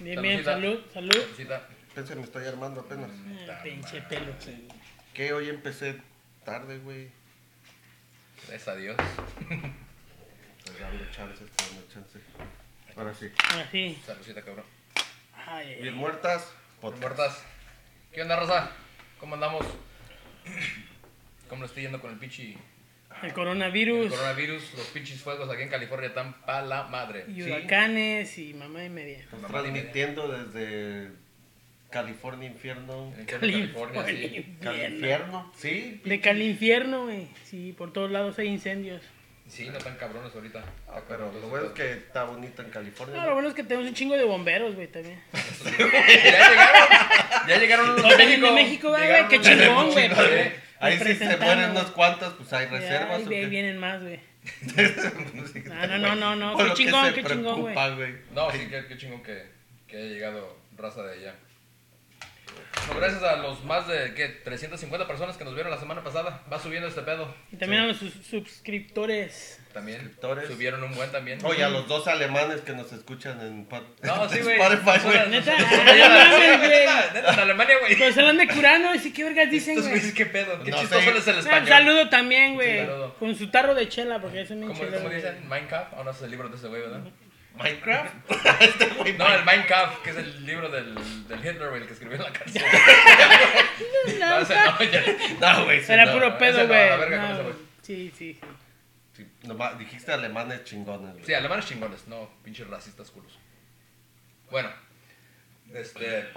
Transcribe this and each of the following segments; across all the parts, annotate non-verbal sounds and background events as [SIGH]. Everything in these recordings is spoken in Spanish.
Bien, bien, salud, salud. Saludcita. Pensé, me estoy armando apenas. Ah, pinche pelo. Que hoy empecé tarde, güey. Gracias a Dios. Pues dando chance, dando chance. Ahora sí. Así. Saludcita, cabrón. Ay, Bien muertas. Por podcast. muertas. ¿Qué onda, Rosa? ¿Cómo andamos? [CLEARS THROAT] ¿Cómo le estoy yendo con el pinche El el coronavirus coronavirus? Los pinches fuegos aquí en California están pa' la madre. y ¿Sí? huracanes y mamá y media. Transmitiendo desde California Infierno. En California, sí. Sí. De Calinfierno, güey. Sí, por todos lados hay incendios. Sí, no tan cabrones ahorita. Ah, pero lo bueno es que está bonito en California. No, lo bueno es que tenemos un chingo de bomberos, güey, también. [LAUGHS] ya llegaron. Ya llegaron Los de de México. México, güey, qué chingón, México, güey, Ahí sí se güey. unos cuantos, pues hay reservas. Ay, ¿o ve- qué? vienen más, güey. [LAUGHS] No, no, no, no, no, qué chingón, qué chingón, güey. No, sí, qué, qué chingón que, que haya llegado raza de allá. No, gracias a los más de, ¿qué? 350 personas que nos vieron la semana pasada. Va subiendo este pedo. Y también a los sus- suscriptores. También Suscriptores. subieron un buen también. Oye, a los dos alemanes que nos escuchan en Pat- No, sí, güey. Spotify, güey. [LAUGHS] Neta, sí, güey. neta, neta, en Alemania, güey. Pues hablan de curano, y sí, qué vergas dicen, Estos güey. güeyes, ¿qué pedo? Qué No chistoso sé. es el español. saludo también, güey. Saludo. Con su tarro de chela, porque es bien ¿Cómo. ¿Cómo dicen? ¿Minecraft? ¿O no es el libro de ese güey, verdad? Minecraft. [LAUGHS] [LAUGHS] No, el Minecraft, que es el libro del, del Hitler, güey, el que escribió en la cárcel. No, No, ese no, ya. No, güey. ese Era no. puro ese pedo, no, güey. la verga con No, ese güey. güey. Sí, sí, sí. Sí, nomás dijiste alemanes chingones, güey. Sí, alemanes chingones, no pinches racistas culos. Bueno, este.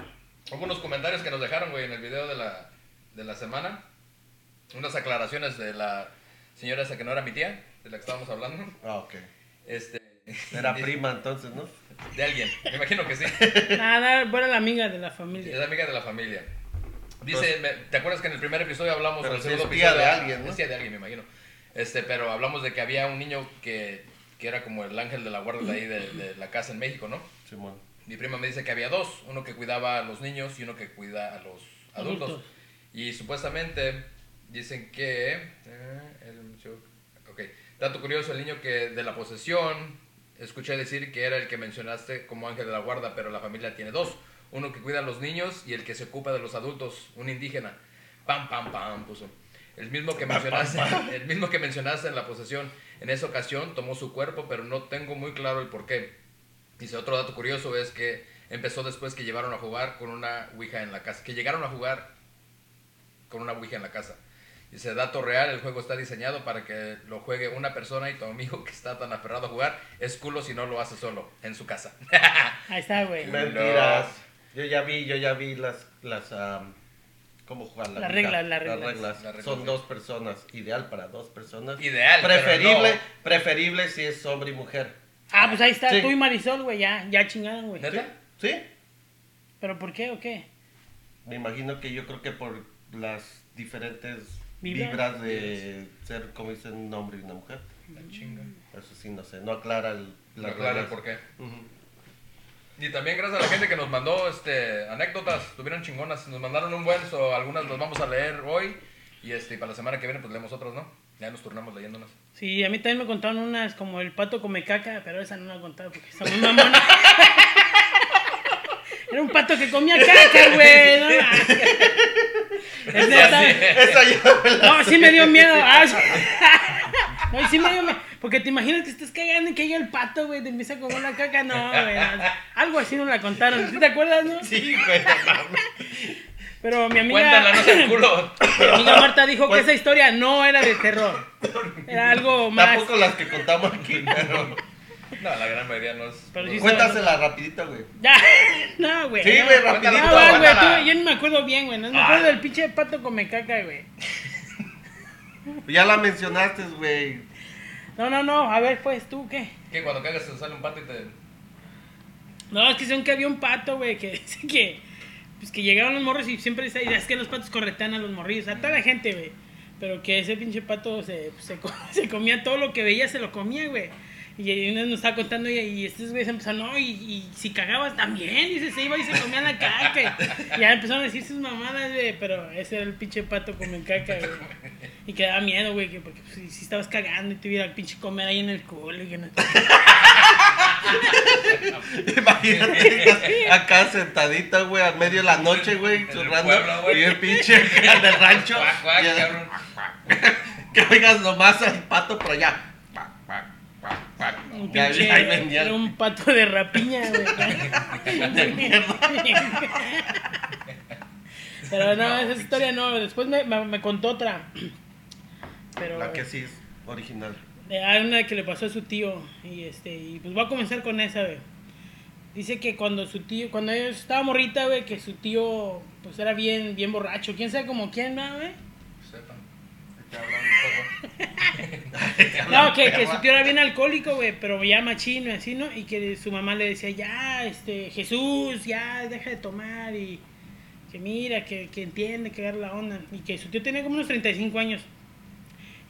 Hubo unos comentarios que nos dejaron, güey, en el video de la, de la semana. Unas aclaraciones de la señora esa que no era mi tía, de la que estábamos hablando. Ah, ok. Este. Era de- [LAUGHS] prima entonces, ¿no? De alguien, me imagino que sí. Nada, buena la amiga de la familia. Es amiga de la familia. Dice, me- ¿te acuerdas que en el primer episodio hablamos del segundo es tía episodio? de alguien, ¿no? Es tía de alguien, me imagino. Este, pero hablamos de que había un niño que, que era como el ángel de la guarda de ahí de, de la casa en México, ¿no? Simón. Mi prima me dice que había dos, uno que cuidaba a los niños y uno que cuida a los adultos. Adultos. Y supuestamente dicen que... eh, el- ok, dato curioso, el niño que de la posesión, escuché decir que era el que mencionaste como ángel de la guarda, pero la familia tiene dos. Uno que cuida a los niños y el que se ocupa de los adultos, un indígena. Pam, pam, pam, puso. El mismo que [LAUGHS] mencionaste, el mismo que mencionaste en la posesión. En esa ocasión tomó su cuerpo, pero no tengo muy claro el por qué. Dice, otro dato curioso es que empezó después que llevaron a jugar con una Ouija en la casa. Que llegaron a jugar con una Ouija en la casa. Dice, dato real, el juego está diseñado para que lo juegue una persona y tu amigo que está tan aferrado a jugar es culo si no lo hace solo, en su casa. [LAUGHS] Ahí está, güey. Mentiras. Yo ya vi, yo ya vi las, las, ¿cómo jugar la reglas, las reglas. reglas. Las reglas, Son sí. dos personas, ideal para dos personas. Ideal, pero Preferible, no. preferible si es hombre y mujer. Ah, pues ahí está, Sí. tú y Marisol, güey, ya, ya chingaron, güey. ¿Neta? ¿Sí? ¿Pero por qué o qué? Me imagino que yo creo que por las diferentes Vibras. vibras de ser, como dicen, un hombre y una mujer. La chinga. Eso sí, no sé, no aclara el, No las aclara el reglas. por qué. Y también gracias a la gente que nos mandó este, anécdotas, tuvieron chingonas, nos mandaron un buen, so, algunas las vamos a leer hoy y este, y para la semana que viene pues leemos otras, ¿no? Ya nos turnamos leyéndolas. Sí, a mí también me contaron unas como el pato come caca, pero esa no la contado porque está muy mamona. [LAUGHS] Era un pato que comía caca, güey. No, mames. Es neta. Esa la- No, sí me dio miedo. Ah. [LAUGHS] No, sí me dio miedo. Porque te imaginas que estás cagando y que llega el pato, güey, te empieza a comer la caca. No, güey. no. Algo así nos la contaron. ¿Sí te acuerdas, no? Sí, güey, no. Pero mi amiga. Cuéntala, no sea el culo. Mi amiga Marta dijo que esa historia no era de terror. Era algo más. Tampoco las que contamos aquí, pero... No, la gran mayoría no es. Pero sí Cuéntasela rapidito, güey. Ya, [LAUGHS] no, güey. Sí, no. güey, No, rapidito. va, güey, tú- yo no me acuerdo bien, güey. No me acuerdo del pinche pato come caca, güey. Ya la mencionaste, güey. No, no, no. A ver, pues, ¿tú qué? Que cuando cagas te sale un pato y te. No, es que según que había un pato, güey, que [LAUGHS] dice que. Pues que llegaban los morros y siempre dice, es que los patos corretean a los morrillos, a toda la gente, güey. Pero que ese pinche pato se, se, co- [LAUGHS] se comía todo lo que veía, se lo comía, güey. Y vez nos estaba contando y, y estos güeyes empezaron, no, y, y si cagabas también, dice, se iba y se comía la caca. Y ya empezaron a decir sus mamadas, güey, pero ese era el pinche pato come caca, güey. Y que daba miedo, güey, que porque pues, si, si estabas cagando y te hubiera pinche comer ahí en el culo y que no. [LAUGHS] Imagínate acá sentadita, güey, a medio de la noche, güey, el churrando. pueblo. Y el pinche del rancho. Cuac, cuac, y- cabrón. [LAUGHS] que oigas nomás al pato por allá. Un Y ahí- pinche, ahí vendían. era un pato de rapiña, güey. [LAUGHS] Pero no, esa historia no. Después me, me, me contó otra. Pero La que sí es original. hay una que le pasó a su tío. Y este, y pues voy a comenzar con esa, güey. Dice que cuando su tío, cuando ellos estaba morrita, güey, que su tío pues era bien, bien borracho. ¿Quién sabe como quién, güey? Sepan. Te hablan un poco. [LAUGHS] No, que, que su tío era bien alcohólico, güey, pero ya machino y así, ¿no? Y que su mamá le decía, ya, este, Jesús, ya, deja de tomar y que mira, que, que entiende, que agarra la onda. Y que su tío tenía como unos 35 años.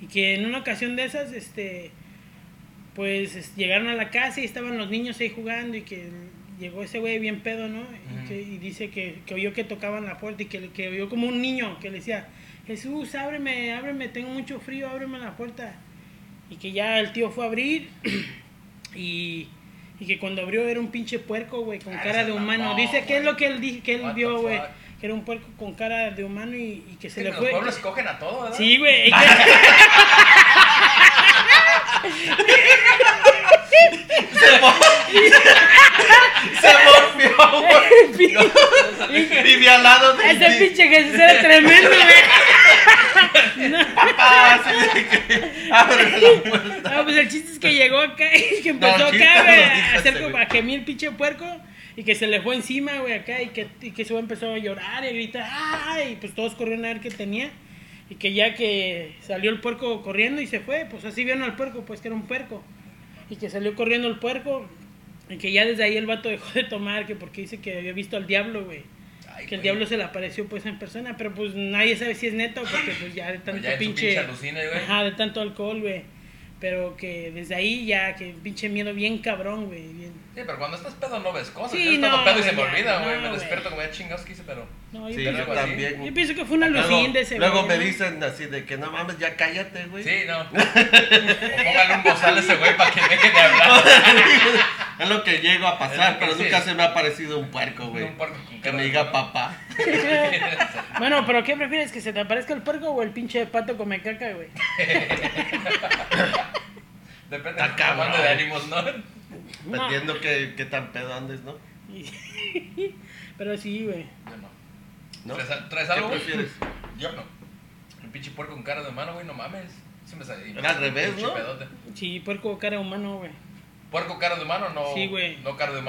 Y que en una ocasión de esas, este, pues es- llegaron a la casa y estaban los niños ahí jugando y que llegó ese güey bien pedo, ¿no? Y, que, y dice que, que oyó que tocaban la puerta y que, que oyó como un niño que le decía, Jesús, ábreme, ábreme, tengo mucho frío, ábreme la puerta. Y que ya el tío fue a abrir [CLEARS THROAT] y, y que cuando abrió era un pinche puerco, güey, con Ah, cara de humano. Dice que es lo que él, di- que él vio, güey, que era un puerco con cara de humano y, y que se que le fue. los pueblos cogen a todo, ¿verdad? Sí, güey. [LAUGHS] [LAUGHS] y que- Se morfió, güey. [LAUGHS] Vive al lado de Ese pinche Jesús era tremendo, güey. No, Ah, abre la puerta. no, pues el chiste es que llegó acá y que empezó No, acá, güey, a hacer como a gemir el pinche puerco y que se le fue encima, güey, acá y que, y que güey empezó a llorar y a gritar, ¡ay! Y pues todos corrieron a ver qué tenía y que ya que salió el puerco corriendo y se fue, pues así vieron al puerco, pues que era un puerco y que salió corriendo el puerco y que ya desde ahí el vato dejó de tomar, que porque dice que había visto al diablo, güey. Ay, Que el diablo se le apareció pues en persona, pero pues nadie sabe si es neto porque pues ya de tanto ya en su pinche, pinche alucine, güey. ajá, de tanto alcohol, güey. Pero que desde ahí ya que pinche miedo bien cabrón, güey, bien. Sí, pero cuando estás pedo no ves cosas. Sí, Yo no, pedo y se me ya, olvida, güey. no, me despierto como ya chingados que hice, pero. No, yo, Sí, yo algo así. también. yo pienso que fue una Luego, alucín de ese luego güey, me ¿no? dicen así de que no mames, ya cállate, güey. Sí, no. [LAUGHS] O póngale un bozal a ese güey para que deje de hablar. [LAUGHS] Es lo que llego a pasar, pero nunca se me ha parecido un puerco, güey. Un puerco con Que me diga papá. [LAUGHS] Bueno, pero ¿qué prefieres? ¿Que se te aparezca el puerco o el pinche pato come caca, güey? [LAUGHS] Depende de cabrón. de ánimos, ¿no? Entiendo que, que tan pedo andes, ¿no? [LAUGHS] Pero sí, güey. Yo no. ¿No? ¿Traes, traes ¿Qué algo? prefieres? Yo no. Un pinche puerco con cara de humano, güey, no mames. Sí me sale. Era al revés, ¿no? pedote. Sí, puerco cara humano, güey. ¿Puerco cara de humano no? Sí, güey. No cara de.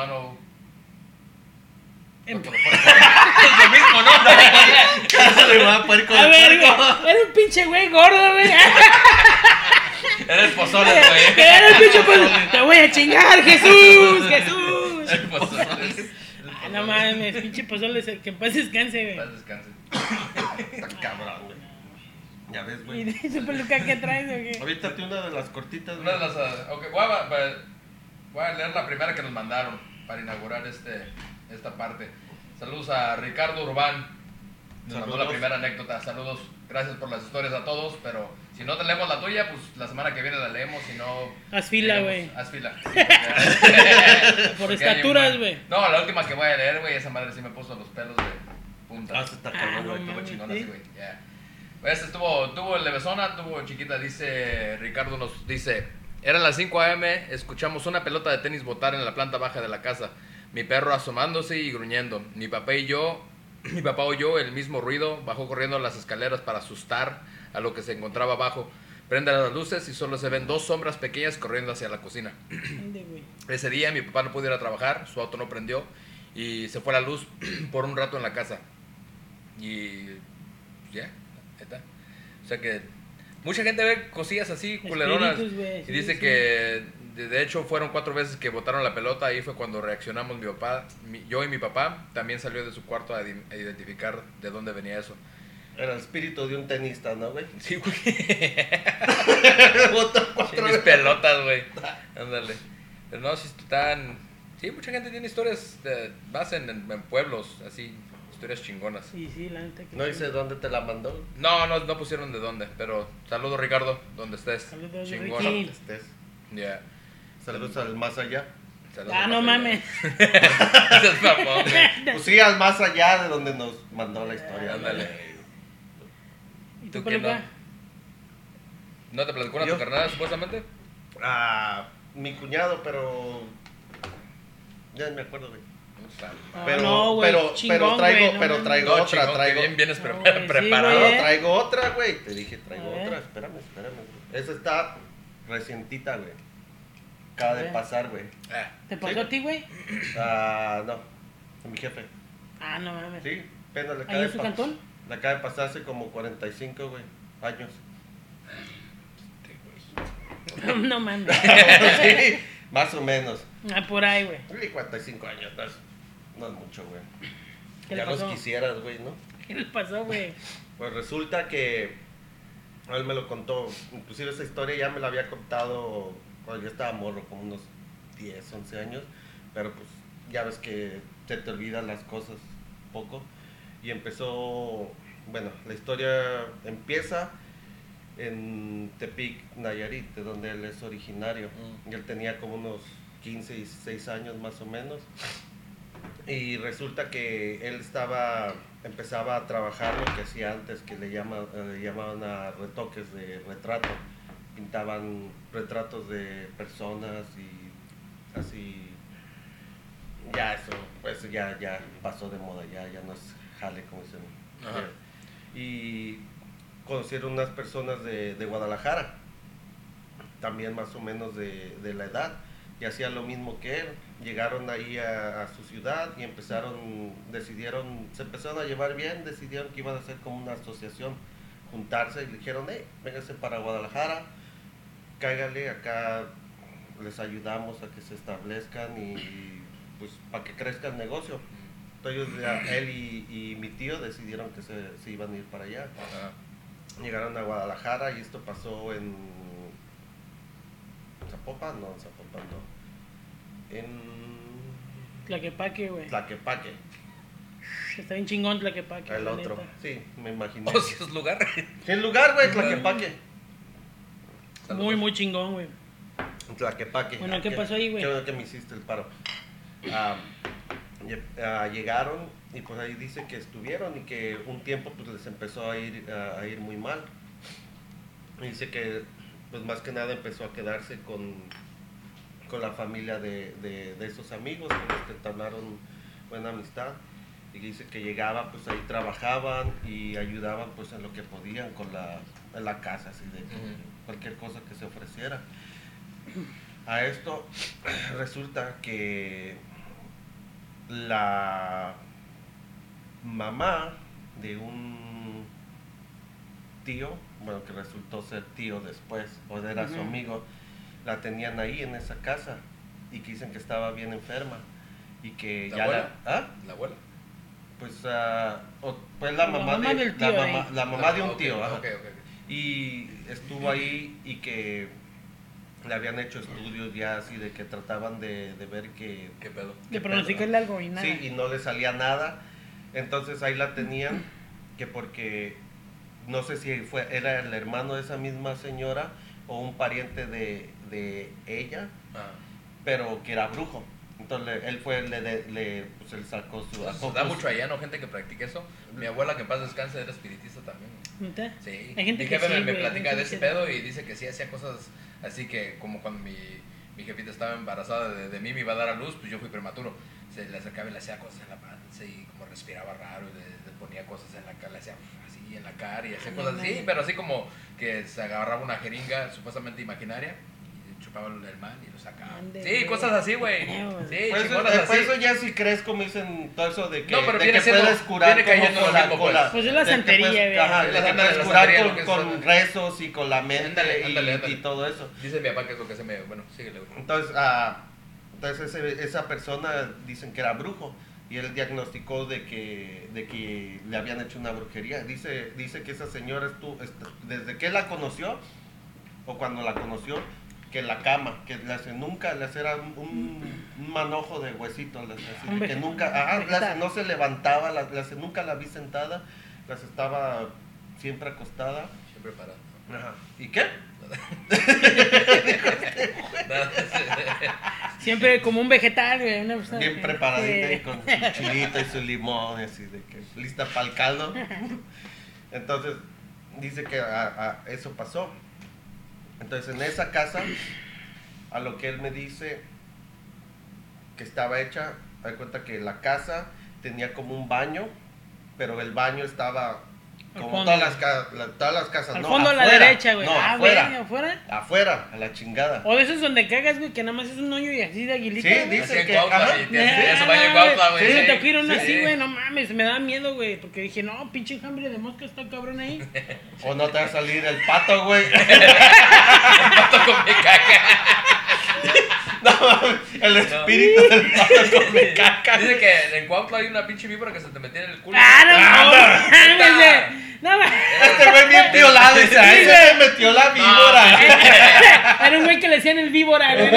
Em- de puerco. es [LAUGHS] lo mismo, ¿no? [LAUGHS] De puerco A de ver, puerco. Era un pinche güey gordo, güey. [LAUGHS] Eres pozole, güey. Era el pinche pues, Te voy a chingar, Jesús, Jesús. Eres pozole. Ah, no mames, pinche pozole, que en paz descanse, güey. Paz descanse. Está cabrón, güey. Ya ves, ¿Y güey. de su peluca qué traes, güey? Ahorita una de las cortitas, Una de las. ah, ok, voy a, va- voy a leer la primera que nos mandaron para inaugurar este, esta parte. Saludos a Ricardo Urbán. Nos mandó la Saludos. primera anécdota. Saludos. Gracias por las historias a todos. Pero si no te leemos la tuya, pues la semana que viene la leemos. Si no. Haz fila, güey. Haz fila. [LAUGHS] Por estaturas, güey. No, la última que voy a leer, güey, esa madre sí me puso los pelos de punta. Ah, se está Ah, güey. Estuvo ¿sí? así, güey. ya. Pues estuvo, tuvo el levesona, tuvo chiquita, dice Ricardo nos dice, eran las 5 a.m., escuchamos una pelota de tenis botar en la planta baja de la casa, mi perro asomándose y gruñendo, mi papá y yo, [CLEARS THROAT] mi papá oyó el mismo ruido, bajó corriendo las escaleras para asustar a lo que se encontraba abajo, prende las luces y solo se ven dos sombras pequeñas corriendo hacia la cocina. [CLEARS THROAT] Ese día mi papá no pudo ir a trabajar, su auto no prendió y se fue la luz [CLEARS THROAT] por un rato en la casa. Y ya, está. O sea que mucha gente ve cosillas así, culeronas. Espíritus, Y sí, dice sí. que de, hecho fueron cuatro veces que botaron la pelota. Ahí fue cuando reaccionamos mi papá, mi- yo y mi papá. También salió de su cuarto a, di- a identificar de dónde venía eso. Era el espíritu de un tenista, ¿no, güey? Sí, güey. [LAUGHS] Botó cuatro Mis veces. pelotas, güey. Ándale. Pero no, si están. Sí, mucha gente tiene historias de, más en, en- en pueblos, así. Historias chingonas. Sí, sí, la neta que No dice dónde te la mandó. No, no, no pusieron de dónde, pero saludos Ricardo, donde estés. Saludos, Chingón. Ricky. Estés. Ya. Saludos al más allá. Saludos, Ah, no mames. [LAUGHS] [LAUGHS] Pues sí, al más allá de donde nos mandó la historia. Ándale. ¿Y ¿Tú tú, quién peluca? no? ¿No te platicó una tu carnal supuestamente? Ah, mi cuñado, pero. Ya me acuerdo, güey. Ah, Pero, no, güey, pero, chingón, pero traigo, güey, no pero traigo No, otra, chingón, traigo. bien vienes pre- sí, preparado. ¿eh? traigo otra, güey. Te dije, traigo A ver. otra. Espérame, espérame. Esa está recientita, güey. Acaba A de ver. pasar, güey. Ah, ¿Te pasó Sí. a ti, güey? Ah, no. A mi jefe. Ah, no mames. Sí, apenas le acaba ¿Ahí de en su pa- cantón? Le acaba de pasar hace como 45, güey, años. [LAUGHS] no mames. [LAUGHS] sí, más o menos. Ah, por ahí, güey. Sí, 45 años, no es mucho, güey. ¿Qué Ya los quisieras, güey, ¿no? ¿Qué le pasó, güey? Pues resulta que él me lo contó, inclusive esa historia ya me la había contado cuando yo estaba morro, como unos 10, 11 años, pero pues ya ves que se te olvidan las cosas poco. Y empezó, bueno, la historia empieza en Tepic, Nayarit, de donde él es originario. Mm. Y él tenía como unos 15, 16 años más o menos. Y resulta que él estaba, empezaba a trabajar lo que hacía antes, que le, llama, le llamaban a retoques de retrato. Pintaban retratos de personas y así. Ya eso, pues ya, ya pasó de moda, ya, ya no es jale como dicen. Y conocieron unas personas de, de Guadalajara, también más o menos de, de la edad, y hacían lo mismo que él. Llegaron ahí a, a su ciudad y empezaron, decidieron, se empezaron a llevar bien, decidieron que iban a hacer como una asociación, juntarse y le dijeron, hey, véngase para Guadalajara, cáigale, acá les ayudamos a que se establezcan y pues para que crezca el negocio. Entonces ya él y, y mi tío decidieron que se, se iban a ir para allá. Ajá. Llegaron a Guadalajara y esto pasó en Zapopan, no, en Zapopan no. En Tlaquepaque, güey. Tlaquepaque, Está bien chingón Tlaquepaque. el otro. neta. Sí, me imaginé. Oh, si es lugar. ¿Qué lugar, güey? Tlaquepaque. Muy, muy chingón, güey. Tlaquepaque. Bueno, Ah, ¿qué pasó ahí, güey? Qué bueno que me hiciste el paro. Ah, ah, llegaron y pues ahí dice que estuvieron y que un tiempo pues les empezó a ir, a, ir muy mal. Dice que pues más que nada empezó a quedarse con, con la familia de, de, de esos amigos con los que entablaron buena amistad. Y dice que llegaba, pues ahí trabajaban y ayudaban pues en lo que podían con la, en la casa, así de Ujú. cualquier cosa que se ofreciera. A esto [CLEARS THROAT] resulta que la mamá de un tío, bueno, que resultó ser tío después, o era su amigo, la tenían ahí en esa casa y que dicen que estaba bien enferma y que ¿La ya abuela? la... ¿Ah? La abuela. Pues, ah, o- pues la La mamá, de, del tío la mamá, la mamá de un tío. Y estuvo ahí y que le habían hecho estudios ya así de que trataban de, de ver que... ¿Qué pedo? De pronosticarle algo y nada. Sí, y no le salía nada. Entonces ahí la tenían, que porque no sé si fue era el hermano de esa misma señora o un pariente de, de ella, Ah. pero que era brujo. Entonces él fue, le, le, le- pues él sacó su... Se sacó da su- mucho allá, ¿no? Gente que practica eso. Mi abuela, que en paz descanse, era espiritista también. ¿Neta? Sí. Hay gente mi que jefe me, sí, me güey, platica de ese que- pedo y dice que sí hacía cosas así que, como cuando mi, mi jefita estaba embarazada de, de mí, me iba a dar a luz, pues yo fui prematuro. Se le acercaba y le hacía cosas en la panza y como respiraba raro y le, le ponía cosas en la cara, le hacía así en la cara y hacía Ah, cosas así, pero así como que se agarraba una jeringa supuestamente imaginaria el mal y lo sacaba. Ande, Sí, cosas así, güey. No, Sí, Pues, eh, así. pues eso ya sí crees como dicen todo eso de que, No, pero de viene que siendo- puedes curar viene como cayendo con la, con la- pues. Pues es la santería, güey. ajá, la que santería, puedes la curar con, con rezos y con la mente Ándale, y, ándale, ándale. y todo eso. Dice mi papá que es lo que se me... Bueno, síguele, güey. Entonces, ah, entonces ese- esa persona dicen que era brujo y él diagnosticó de que, de que le habían hecho una brujería. Dice, dice que esa señora estuvo, est- desde que él la conoció o cuando la conoció, que la cama, que le hace, nunca le hace era un, un manojo de huesitos, le hace así, Un de que nunca, ajá, no se levantaba, la, le hace, nunca la vi sentada, las estaba siempre acostada. Siempre parado. Ajá. ¿Y qué? [LAUGHS] Siempre como un vegetal, güey. Una persona Bien preparadita y con su chilito y su limón, así de que lista para el caldo. [LAUGHS] Entonces, dice que a- a eso pasó. Entonces, en esa casa, a lo que él me dice que estaba hecha, da cuenta que la casa tenía como un baño, pero el baño estaba como todas las, la- todas las casas. Al no, fondo a la derecha, güey. No, ah, afuera. güey, afuera. Afuera, a la chingada. O de esos donde cagas, güey, que nada más es un hoyo y así de aguilita. Sí, dice que- Cuautla, y en Cuautla, güey. Sí, sí. me tocó ir a uno Sí. así, güey, no mames, me daba miedo, güey, porque dije, no, pinche enjambre de mosca está cabrón ahí. [LAUGHS] O no te va a salir el pato, güey. [LAUGHS] Pato con mi caca. [LAUGHS] No, mames, el espíritu del pato come [LAUGHS] caca. Dice que en Cuautla hay una pinche víbora que se te metía en el culo. ¡Ah, no, Ah, no, no. ¡No! Este güey bien violado, dice, ahí se me metió la víbora. [LAUGHS] Era un güey que le decían el víbora, güey.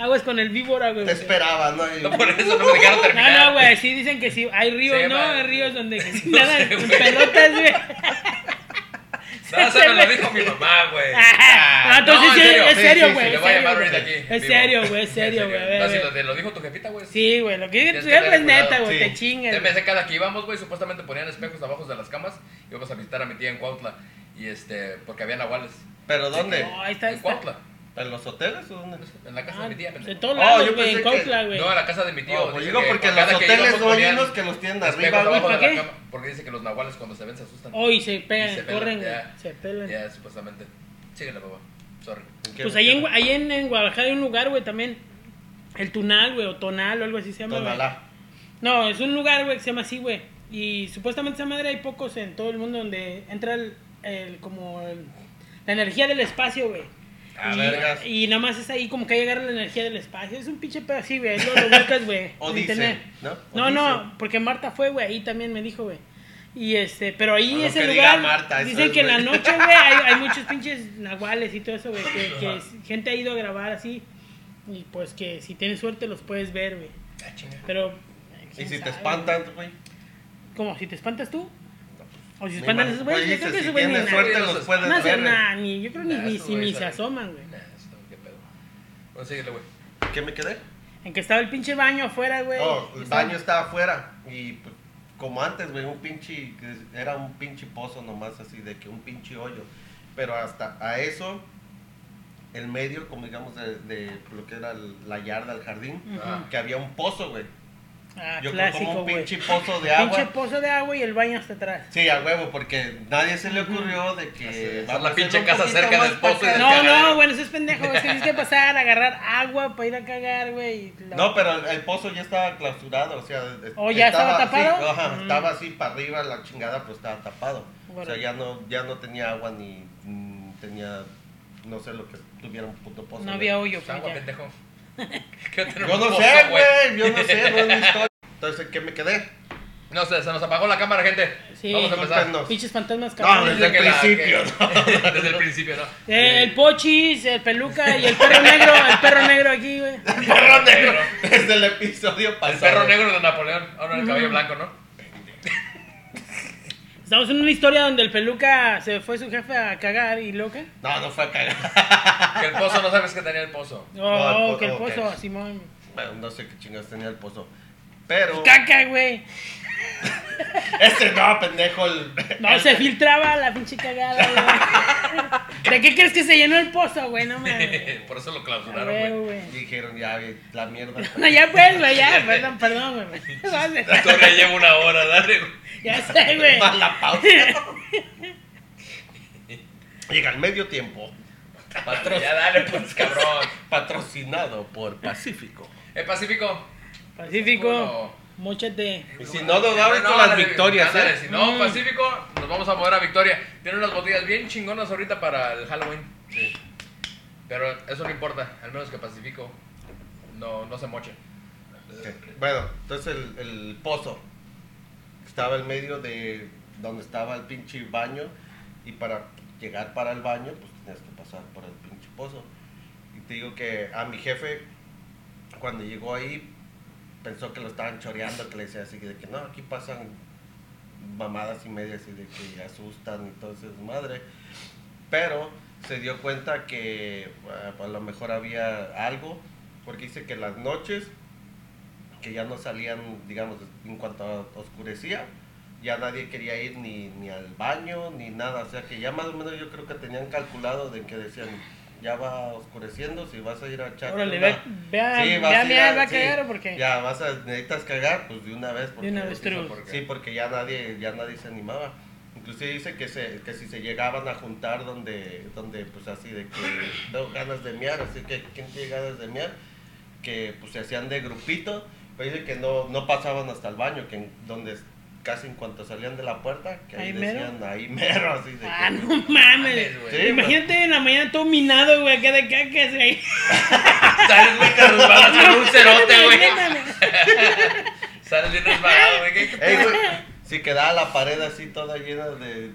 Aguas con el víbora, güey. Te esperaba, ¿no? No por eso no me dejaron terminar. No, no, güey, sí dicen que sí. Hay ríos, Sí, ¿no? man. Hay ríos donde No nadan sé, pelotas, güey. [LAUGHS] No, eso me lo dijo mi mamá, güey. Ah, entonces no, sí, en serio, es sí, serio, sí, güey. sí, le es serio, güey. Es serio, güey, es En serio, güey. No, si lo, lo dijo tu jefita, güey. Sí, güey, lo que que tú es neta, güey, sí. te chingas. Te pensé cada que íbamos, güey, supuestamente ponían espejos abajo de las camas y íbamos a visitar a mi tía en Cuautla. Y este, porque había nahuales. ¿Pero dónde? No, ahí está, En está. Cuautla. ¿En los hoteles o dónde? En la casa Ah, de mi tía, De pendejo. todos Oh, lados, yo güey, en Cuautla, güey. No, en la casa de mi tío. No, pues digo que porque por los hoteles no hay unos que los tienen arriba, güey. Porque dice que los nahuales cuando se ven se asustan. Hoy se Y pegan, se corren, güey. ya. Se pelan. Ya, supuestamente. Síguele, papá. Sorry. ¿En qué Pues ahí en, ahí en, en Guadalajara hay un lugar, güey, también. El Tunal, güey, o Tonal, o algo así se llama. Tonalá. No, es un lugar, güey, que se llama así, güey. Y supuestamente esa madre hay pocos en todo el mundo donde entra el, el- como el- la energía del espacio, güey. Y, vergas. y nada más es ahí como que agarra la energía del espacio. Es un pinche pedo así, güey. Ahí Lo, buscas, güey. [LAUGHS] O dice. ¿no? O No, no, porque Marta fue, güey. Ahí también me dijo, güey. Y este, pero ahí ese lugar. Marta, dicen es, que en la noche, güey, hay, [LAUGHS] hay muchos pinches nahuales y todo eso, güey. Que, que es- gente ha ido a grabar así. Y pues que si tienes suerte los puedes ver, güey. Ah. Pero. ¿Y si te espantan, güey. ¿Cómo? ¿Si te espantas tú? ¿O si se Me espantan imag- esos güeyes? Yo creo que si esos güeyes ni suerte Nah, los puedes No hacen nada, ni. Yo creo ni, Nah, ni, si ni se asoman, güey. Nah, eso qué pedo. Bueno, síguele, güey. ¿Qué me quedé? En que estaba el pinche baño afuera, güey. Oh, Y el estaba- baño estaba afuera y pues, como antes, güey, un pinche, era un pinche pozo nomás así de que un pinche hoyo. Pero hasta a eso, el medio, como digamos, de, de lo que era el- la yarda, el jardín, Ujú. Ah. que había un pozo, güey. Ah, Yo creo clásico, como un pinche pozo de agua. Pinche pozo de agua y el baño hasta atrás. Sí, a huevo, porque nadie se le ocurrió de que vamos la pinche casa cerca del pozo y. No, cagadero. no, güey, eso es pendejo. Es que tienes que pasar a agarrar agua para ir a cagar, güey. la- No, pero el, pozo ya estaba clausurado, o sea, es- ¿Oh, ya estaba así, tapado? ajá, Mm. estaba así para arriba, la chingada, pues estaba tapado. O Bueno. sea, ya no, ya no tenía agua ni mm, tenía, no sé lo que tuviera un puto pozo. No había hoyo, Pues pues agua, ya. pendejo. [LAUGHS] ¿Qué tenemos Yo no pozo, sé, güey, yo no sé, no es mi historia. Entonces, ¿en qué me quedé? No sé, se nos apagó la cámara, gente. Sí. Vamos a empezar. Pinches fantasmas No, cabrones. desde el que la- principio, que- [LAUGHS] Desde el principio, ¿no? [LAUGHS] Eh, el pochis, el peluca y el perro negro. El perro negro aquí, güey. [LAUGHS] Perro negro, desde el episodio El pasado. perro negro de Napoleón. Ahora el cabello blanco, ¿no? Estamos en una historia donde el peluca se fue su jefe a cagar y loca. No, no fue a cagar. Que el pozo no sabes que tenía el pozo. Oh, No, el po- que el pozo, Simón. Bueno, no sé qué chingas tenía el pozo. Pero, Caca, güey. este no, pendejo, el... No, se filtraba la pinche cagada, güey. ¿De qué crees que se llenó el pozo, güey? No mames. [LAUGHS] Por eso lo clausuraron, güey. güey. Dijeron, ya, güey, la mierda. [LAUGHS] No, ya pues, güey, ya. [LAUGHS] Perdón, perdón, güey. Historia lleva una hora, dale, güey. Ya sé, güey. Más la pausa. Llega el medio tiempo. Patro- Ya dale, pues, cabrón. patrocinado por Pacífico. El Pacífico. Pacífico, Uno. mochate. Y si no, nos vamos con las victorias, ¿eh? Si no, Mm. Pacífico, nos vamos a mover a Victoria. Tiene unas botellas bien chingonas ahorita para el Halloween. Sí. Pero eso no importa, al menos que Pacífico no, no se moche. Ok. Bueno, entonces el, el pozo estaba en medio de donde estaba el pinche baño y para llegar para el baño, pues tenías que pasar por el pinche pozo. Y te digo que a mi jefe, cuando llegó ahí, pensó que lo estaban choreando, que le decía así, de que no, aquí pasan mamadas y medias y de que asustan y todo eso, madre. Pero se dio cuenta que eh, a lo mejor había algo, porque dice que las noches, que ya no salían, digamos, en cuanto oscurecía, ya nadie quería ir ni, ni al baño, ni nada, o sea que ya más o menos yo creo que tenían calculado de que decían, ya va oscureciendo, si vas a ir a echar... Órale, una- ve, vea, Sí, vea, vas a a- va a sí, cagar o por qué. Ya vas a, necesitas cagar, pues de una vez. Porque, una vez, porque- Sí, porque ya nadie, ya nadie se animaba. Inclusive dice que, se, que si se llegaban a juntar donde, donde pues así de que [COUGHS] tengo ganas de mear, así que ¿quién tiene ganas de mear? Que pues se hacían de grupito, pero dice que no, no pasaban hasta el baño, que en- donde casi en cuanto salían de la puerta, que ahí, ¿Ahí mero? decían ahí mero, así de Ah, que- no mames. Mames, güey. Sí, Imagínate en la mañana todo minado, güey, acá de cacas, [LAUGHS] güey. Sales, güey, te resbalas con un cerote, güey. [LAUGHS] Sales bien resbalado, güey, si quedaba la pared así toda llena de,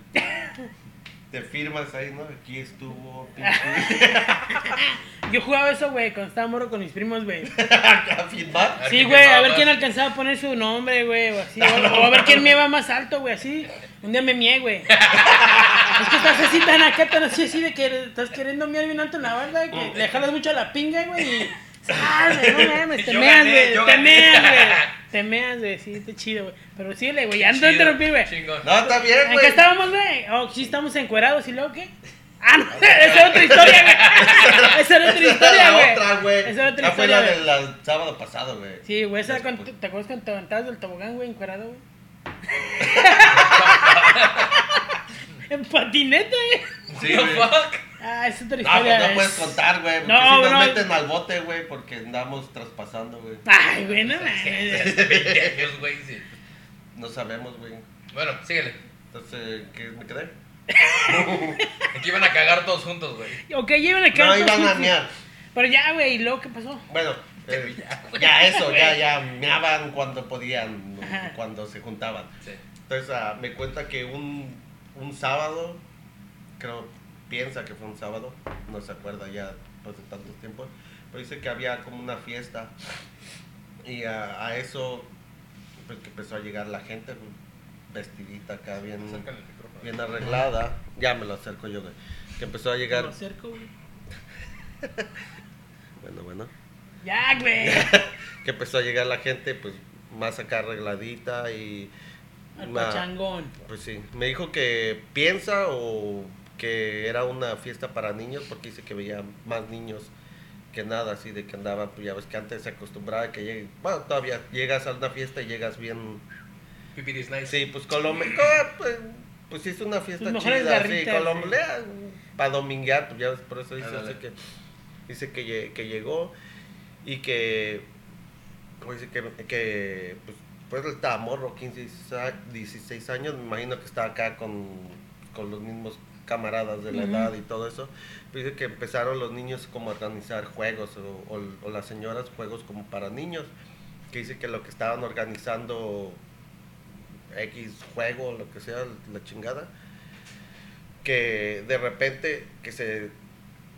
de firmas ahí, ¿no? Aquí estuvo, [LAUGHS] Yo jugaba eso, güey, cuando estaba morro con mis primos, güey. [LAUGHS] a firmar. ver Sí, güey, a ver quién alcanzaba a poner su nombre, güey, o así. [LAUGHS] O, o a ver quién me iba más alto, güey, así. Un día me mié, güey. Es que estás así tan acá, tan así, así de que estás queriendo miar bien alto en la barda, que le jalas mucho a la pinga, güey, y... ¡Ah, no mames! Te meas, güey, te meas, güey. Te meas, güey, sí, está chido, güey. Pero síguele, güey, ya no te interrumpí, güey. No, está bien, ¿En qué güey. estábamos, güey? Oh, sí, estamos encuerados, ¿y luego qué? [LAUGHS] Ah, no, [LAUGHS] esa es otra historia, güey. [LAUGHS] Esa era otra historia, la güey. otra, güey. Esa otra fue la del sábado pasado, güey. Sí, güey, esa cuando, ¿te acuerdas cuando te aventabas del tobogán, güey, encuerado, güey? en patineta, güey. Sí, fuck? Ah, es otra No, historia. pues no es- puedes contar, güey. Porque No, si nos no. meten al bote, güey, porque andamos traspasando, güey. Ay, güey, no [LAUGHS] mames. De 20 años, güey, sí. No sabemos, güey. Bueno, síguele. Entonces, ¿qué me quedé? [LAUGHS] Aquí iban a cagar todos juntos, güey. Ok, llevan acá. No, iban a mear. Pero ya, güey, ¿y luego qué pasó? Bueno, [LAUGHS] eh, ya eso, ya, ya meaban cuando podían, Ajá. cuando se juntaban. Sí. Entonces ah, me cuenta que un, un sábado, creo, piensa que fue un sábado, no se acuerda ya después de tanto tiempo, pero dice que había como una fiesta y a, a eso pues que empezó a llegar la gente pues, vestidita acá bien, bien arreglada, ya me lo acerco yo, güey, que empezó a llegar, Lo acerco, güey. [LAUGHS] bueno, bueno, Ya, güey. [LAUGHS] que empezó a llegar la gente pues más acá arregladita y... Al pachangón. Pues sí, me dijo que piensa o que era una fiesta para niños porque dice que veía más niños que nada, así de que andaban, pues ya ves que antes se acostumbraba que llegue, bueno, todavía llegas a una fiesta y llegas bien, Pipiris nice. sí, pues Colombia, pues, pues sí es una fiesta mejores chida, sí, Colombia, para dominguear, pues ya ves, por eso dice, así que, dice que, que llegó y que, pues, dice que, que pues, pues él estaba morro, 15, 16 16 años, me imagino que estaba acá con, con los mismos camaradas de la edad y todo eso. Pero dice que empezaron los niños como a organizar juegos o, o- o las señoras juegos como para niños. Que dice que lo que estaban organizando X juego, lo que sea, la chingada. Que de repente que se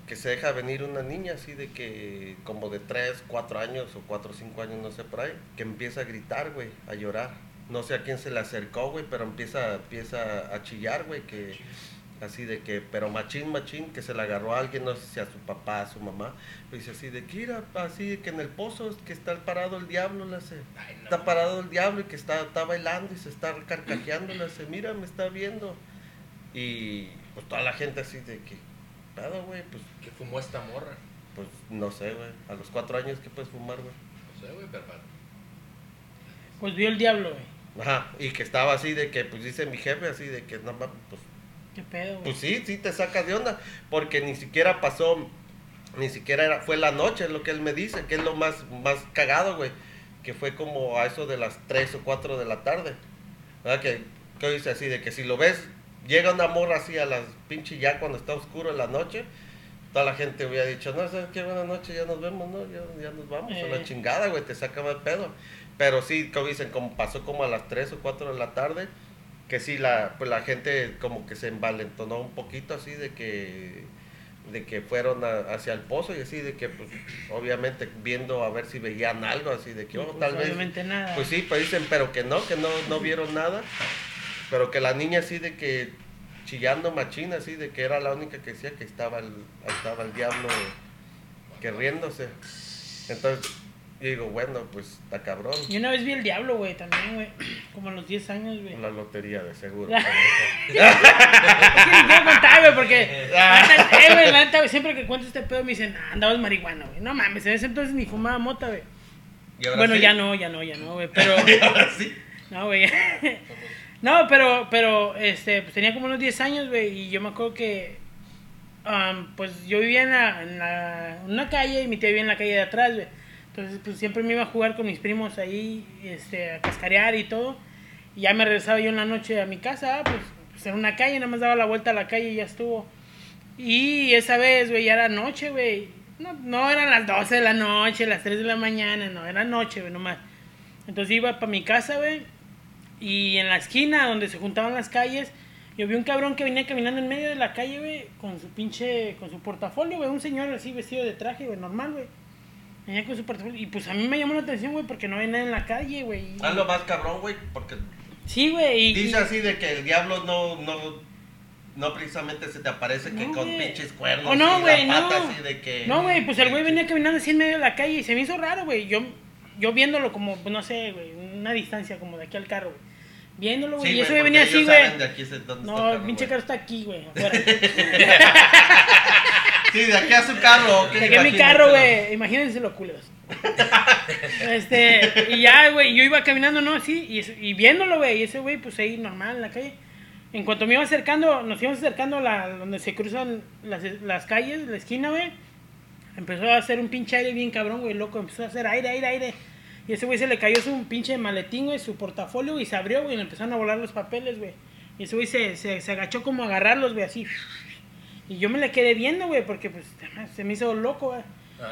que se deja venir una niña así de que como de 3, 4 años o 4 o 5 años, no sé por ahí, que empieza a gritar, güey, a llorar. No sé a quién se le acercó, güey, pero empieza, empieza a chillar, güey, que así de que, pero machín, machín, que se le agarró a alguien, no sé si a su papá, a su mamá, pero dice así de que "Mira, así de que en el pozo que está parado el diablo, le hace, Ay, no. está parado el diablo y que está, está bailando y se está carcajeando, le hace, mira, me está viendo. Y pues toda la gente así de que, pedo, güey, pues, ¿Qué fumó esta morra? pues no sé, güey, a los cuatro años, ¿qué puedes fumar, güey? No sé, güey, pero para- Pues vio el diablo, güey. Ajá, y que estaba así de que, pues dice mi jefe, así de que, no pues ¿Qué pedo? Pues sí, sí te saca de onda, porque ni siquiera pasó, ni siquiera era, fue la noche, es lo que él me dice, que es lo más, más cagado, güey, que fue como a eso de las 3 o 4 de la tarde, ¿verdad? Que, que dice así, de que si lo ves, llega una morra así a las pinche ya cuando está oscuro en la noche, toda la gente hubiera dicho, no, ¿sabes qué? Buenas noches, ya nos vemos, ¿no? Ya, ya nos vamos, a la Eh. chingada, güey, te saca más pedo. Pero sí, como dicen, como pasó como a las 3 o 4 de la tarde, que sí, la, pues la gente como que se envalentonó un poquito así de que de que fueron a- hacia el pozo y así de que pues obviamente viendo a ver si veían algo así de que oh, pues, tal vez nada. pues sí pues dicen pero que no que no no vieron nada pero que la niña así de que chillando machina así de que era la única que decía que estaba el estaba el diablo que riéndose entonces yo digo bueno pues está cabrón Y una vez vi el diablo, güey, también, güey. [CLEARS THROAT] Como a los 10 años, güey. la lotería de seguro Es que ni quiero contar, güey, porque. Eh, güey, la neta, siempre que cuento este pedo me dicen, ah, andabas marihuana, güey. No mames, en ese entonces ni fumaba mota, güey. Y Bueno, sí. ya no, ya no, ya no, güey. Pero. [LAUGHS] Y ahora sí. No, güey. [LAUGHS] No, pero, pero, este, pues tenía como unos 10 años, güey, y yo me acuerdo que, am, pues yo vivía en, la, en, la- en una calle y mi tía vivía en la calle de atrás, güey. Entonces, pues siempre me iba a jugar con mis primos ahí, este, a cascarear y todo. Y ya me regresaba yo en la noche a mi casa, pues, pues en una calle, nada más daba la vuelta a la calle y ya estuvo. Y esa vez, güey, ya era noche, güey. No, no eran las 12 de la noche, las 3 de la mañana, no, era noche, güey, nomás. Entonces iba para mi casa, güey. Y en la esquina donde se juntaban las calles, yo vi un cabrón que venía caminando en medio de la calle, güey, con su pinche, con su portafolio, güey. Un señor así vestido de traje, güey, normal, güey. Venía con su portafolio. Y pues a mí me llamó la atención, güey, porque no había nadie en la calle, güey. Haz lo más cabrón, güey, porque Sí, güey. dice y- así de que el diablo no, no, no precisamente se te aparece que No, con güey. pinches cuernos Oh, no, y la no. así de que... No, güey, pues el güey venía caminando así en medio de la calle y se me hizo raro, güey. Yo, yo viéndolo como, pues, no sé, güey, una distancia como de aquí al carro, güey. Viéndolo, güey. Sí, y güey venía así, güey. No, el pinche carro está aquí, güey. [LAUGHS] [LAUGHS] Sí, de aquí a su carro. ¿ok? Dejé mi Imagínenselo. carro, güey. Imagínense lo culeros. este, y ya, güey, yo iba caminando, ¿no? Así, y, viéndolo, güey, y ese güey, pues ahí normal en la calle. En cuanto me iba acercando, nos íbamos acercando a la, donde se cruzan las, las calles, la esquina, güey. Empezó a hacer un pinche aire bien cabrón, güey, loco. Empezó a hacer aire, aire, aire. Y ese güey se le cayó su pinche maletín, güey, su portafolio, y se abrió, güey, y le empezaron a volar los papeles, güey. Y ese güey se, se, se agachó como a agarrarlos, güey, así. Y yo me le quedé viendo, güey, porque pues se me hizo loco, güey.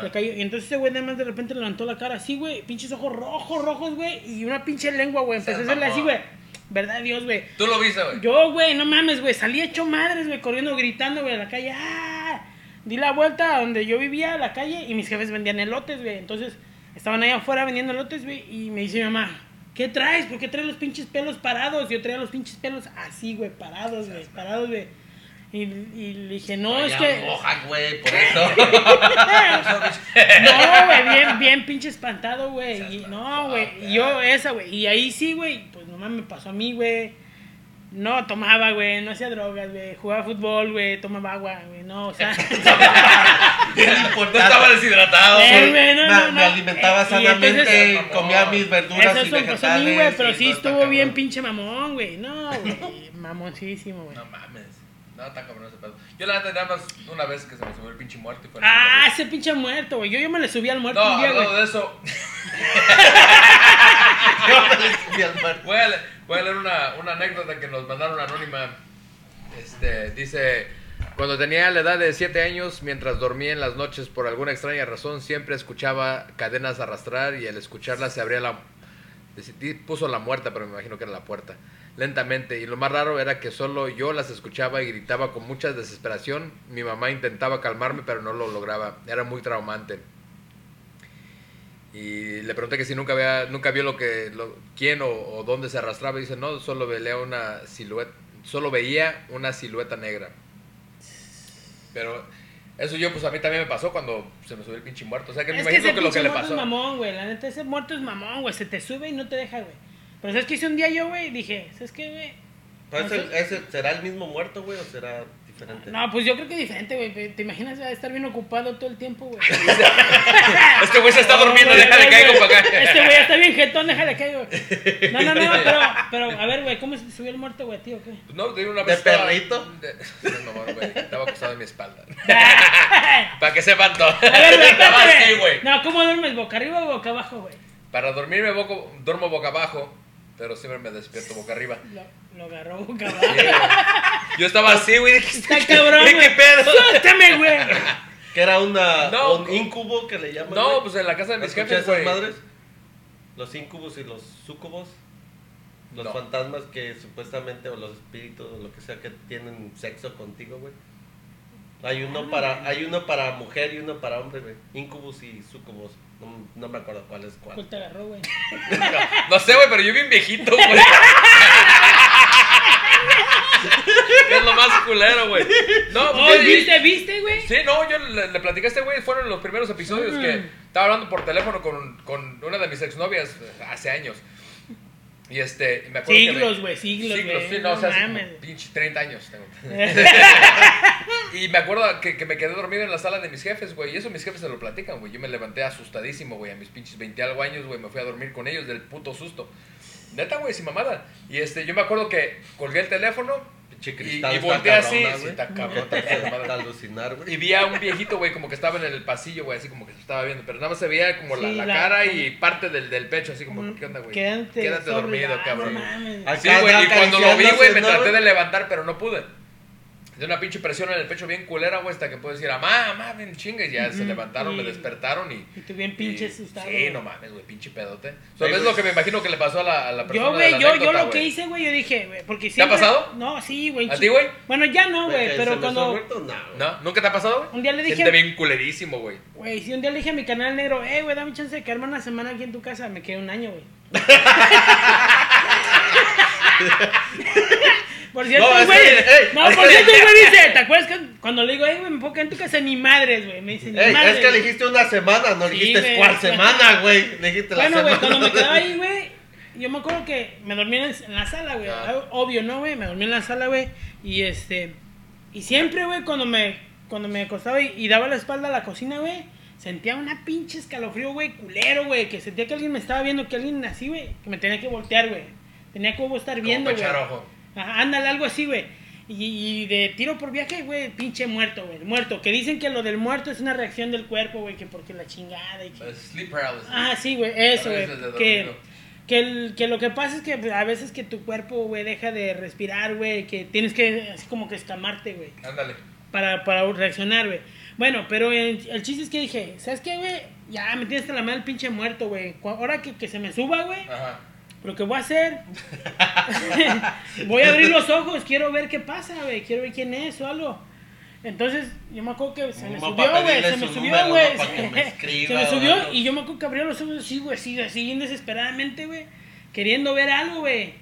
Le cayó. Y entonces ese güey nada más de repente levantó la cara así, güey. Pinches ojos rojos, rojos, güey. Y una pinche lengua, güey. Empezó a hacerle así, güey. Verdad, Dios, güey. Tú lo viste, güey. Yo, güey, no mames, güey. Salí hecho madres, güey, corriendo, gritando, güey, a la calle. ¡Ah! Di la vuelta a donde yo vivía, a la calle, y mis jefes vendían elotes, güey. Entonces, estaban ahí afuera vendiendo elotes, güey. Y me dice mi mamá, ¿qué traes? ¿Por qué traes los pinches pelos parados? Yo traía los pinches pelos así, güey, parados, güey, parados, güey. Y, y le dije, no, es Ya que. moja, güey, por eso. [LAUGHS] No, güey, bien, bien pinche espantado, güey. Y, no, güey. Y yo esa, güey. Y ahí sí, güey. Pues nomás me pasó a mí, güey. No tomaba, güey. No hacía drogas, güey. Jugaba fútbol, güey. Tomaba agua, güey. No, o sea. [LAUGHS] [LAUGHS] No estaba deshidratado. Eh, güey. güey, no, me, no, me no. alimentaba Eh, sanamente, entonces- comía mis verduras Eso y me pasó a vegetales. mí, güey. Pero sí estuvo bien pinche mamón, güey. No, güey. Mamoncísimo, güey. No mames. No, está cabrón ese pedo. Yo la neta nada más una vez que se me subió el pinche muerto y fue Ah, ese pinche muerto, güey. Yo, yo me le subí al muerto No, un día, hablando güey. de eso, [LAUGHS] Yo me le subí al muerto. voy a, le- voy a leer una, una anécdota que nos mandaron anónima. Este, dice, cuando tenía la edad de 7 años, mientras dormía en las noches por alguna extraña razón, siempre escuchaba cadenas arrastrar y al escucharlas se abría la... Puso la muerta, pero me imagino que era la puerta. Lentamente, y lo más raro era que solo yo las escuchaba y gritaba con mucha desesperación. Mi mamá intentaba calmarme, pero no lo lograba. Era muy traumante. Y le pregunté que si nunca había, nunca vio lo que, lo- quién o, o dónde se arrastraba. Y dice, no, solo veía una silueta, solo veía una silueta negra. Pero eso yo, pues a mí también me pasó cuando se me subió el pinche muerto. O sea, que me Es imagino que, lo que le muerto pasó. es mamón, güey. La neta, ese muerto es mamón, güey. Se te sube y no te deja, güey. Pero ¿sabes qué hice un día yo, güey? Dije, ¿sabes qué, güey? Pero ese- ese- ¿Será el mismo muerto, güey, o será diferente? No, pues yo creo que diferente, güey. ¿Te imaginas a estar bien ocupado todo el tiempo, güey? [LAUGHS] Este güey se está durmiendo, déjale güey. compa acá. Este güey está bien jetón, déjale caer, güey. No, no, no, pero, pero, a ver, güey, ¿cómo se subió el muerto, güey, tío? ¿Qué? No, de una ¿De vez. estaba- perrito? de- No, mamón, güey. Estaba acostado en mi espalda. [LAUGHS] Para que sepan todo. A ver, güey, Estaba espérate, así, güey. güey. No, ¿cómo duermes? ¿Boca arriba o boca abajo, güey? Para dormirme boco, duermo boca abajo, pero siempre me despierto boca arriba. Lo, lo agarró boca abajo. Yo estaba así, güey. ¿Qué Está cabrón, ¿Qué, pedo? ¡Suéltame, güey! Que era una, No, un incubo que le llaman. No, güey. pues en la casa de mis ¿Escuché jefes, esas güey. madres? Los incubos y los sucubos. Los No. fantasmas que supuestamente, o los espíritus, o lo que sea, que tienen sexo contigo, güey. Hay uno para hay uno para mujer y uno para hombre, güey. Incubus y sucubus. No, no me acuerdo cuál es ¿Cuál cuál. te agarró, güey? [LAUGHS] No sé, güey, pero yo bien viejito, güey. [LAUGHS] es lo más culero, güey. No, Oh, pues, ¿viste, viste, güey? Sí, no, yo le, le platiqué a este güey, fueron los primeros episodios Mm. que estaba hablando por teléfono con, con una de mis exnovias hace años. Y este, me acuerdo Siglos, güey, siglos, Siglos, güey. sí, no, o sea, pinche 30 años tengo. [LAUGHS] Y me acuerdo que, que me quedé dormido en la sala de mis jefes, güey. Y eso mis jefes se lo platican, güey. Yo me levanté asustadísimo, güey. A mis pinches 20 algo años, güey. Me fui a dormir con ellos del puto susto. Neta, güey, sin mamada. Y este, yo me acuerdo que colgué el teléfono Pinche y, cristal y volteé así. cabrona, sí, güey. está Que cabrón, te está hace madre. alucinar, güey. Y vi a un viejito, güey, como que estaba en el pasillo, güey, así como que se estaba viendo. Pero nada más se veía como la, Sí, la la- cara y parte del, del pecho, así como, Mm, ¿qué onda, güey? Quédate, Quédate dormido, cabrón. no Sí, güey, y cuando lo vi, güey, me traté de levantar, pero no pude. De una pinche presión en el pecho bien culera, güey, hasta que puedo decir, mamá, mamá, ven chingue. Y ya se levantaron, me y- despertaron y... Y tú bien pinche asustado. Sí, no mames, güey, pinche pedote. Sí, ¿Sabes güey. lo que me imagino que le pasó a la, a la persona Yo, güey, yo, yo lo que hice, güey, yo dije, güey, porque ¿Te ha siempre... pasado? No, sí, güey. ¿A ti, güey? Bueno, ya no, ¿De güey, pero cuando... muerto? No. ¿No? ¿Nunca te ha pasado, güey? Un día le dije- Siente bien culerísimo, güey. Güey, si un día le dije a mi canal negro, eh, güey, dame chance de quedarme una semana aquí en tu casa, me quedé un año, güey. [LAUGHS] por cierto, No, güey. ey, no, por que- cierto, güey dice, ¿te acuerdas que cuando le digo, eh, güey, me quedar en tu casa? Ni madres, güey. Me dice, ni Ey, madres. es que le dijiste una semana, no le Sí, dijiste cuál semana, güey. Le dijiste la Bueno, güey, semana. cuando me quedaba ahí, [LAUGHS] güey, yo me acuerdo que me dormí en, la sala, güey. Ah. Obvio, ¿no, güey? Me dormí en la sala, güey. Y este. Y siempre, güey, cuando me, cuando me acostaba y, y daba la espalda a la cocina, güey, sentía una pinche escalofrío, güey, culero, güey. Que sentía que alguien me estaba viendo, que alguien así, güey, que me tenía que voltear, güey. Tenía que estar viendo, güey. Ajá, ándale, algo así, güey. Y, y de tiro por viaje, güey, pinche muerto, güey. Muerto. Que dicen que lo del muerto es una reacción del cuerpo, güey, que porque la chingada y que. Sleep paralysis. Ah, sí, güey, eso, güey. Que, que, el- que lo que pasa es que a veces que tu cuerpo, güey, deja de respirar, güey, que tienes que así como que escamarte, güey, Ándale. para, para reaccionar, güey. Bueno, pero el, el chiste es que dije, ¿sabes qué, güey? Ya me tienes hasta la madre el pinche muerto, güey. Ahora que, que se me suba, güey, Ajá. Lo que voy a hacer, [LAUGHS] voy a abrir los ojos, quiero ver qué pasa, güey, quiero ver quién es o algo. Entonces, yo me acuerdo que se me Vamos subió, güey, se me su subió, güey. me [LAUGHS] Se me subió algo. y yo me acuerdo que abría los ojos así, güey, así, así, desesperadamente, güey, queriendo ver algo, güey.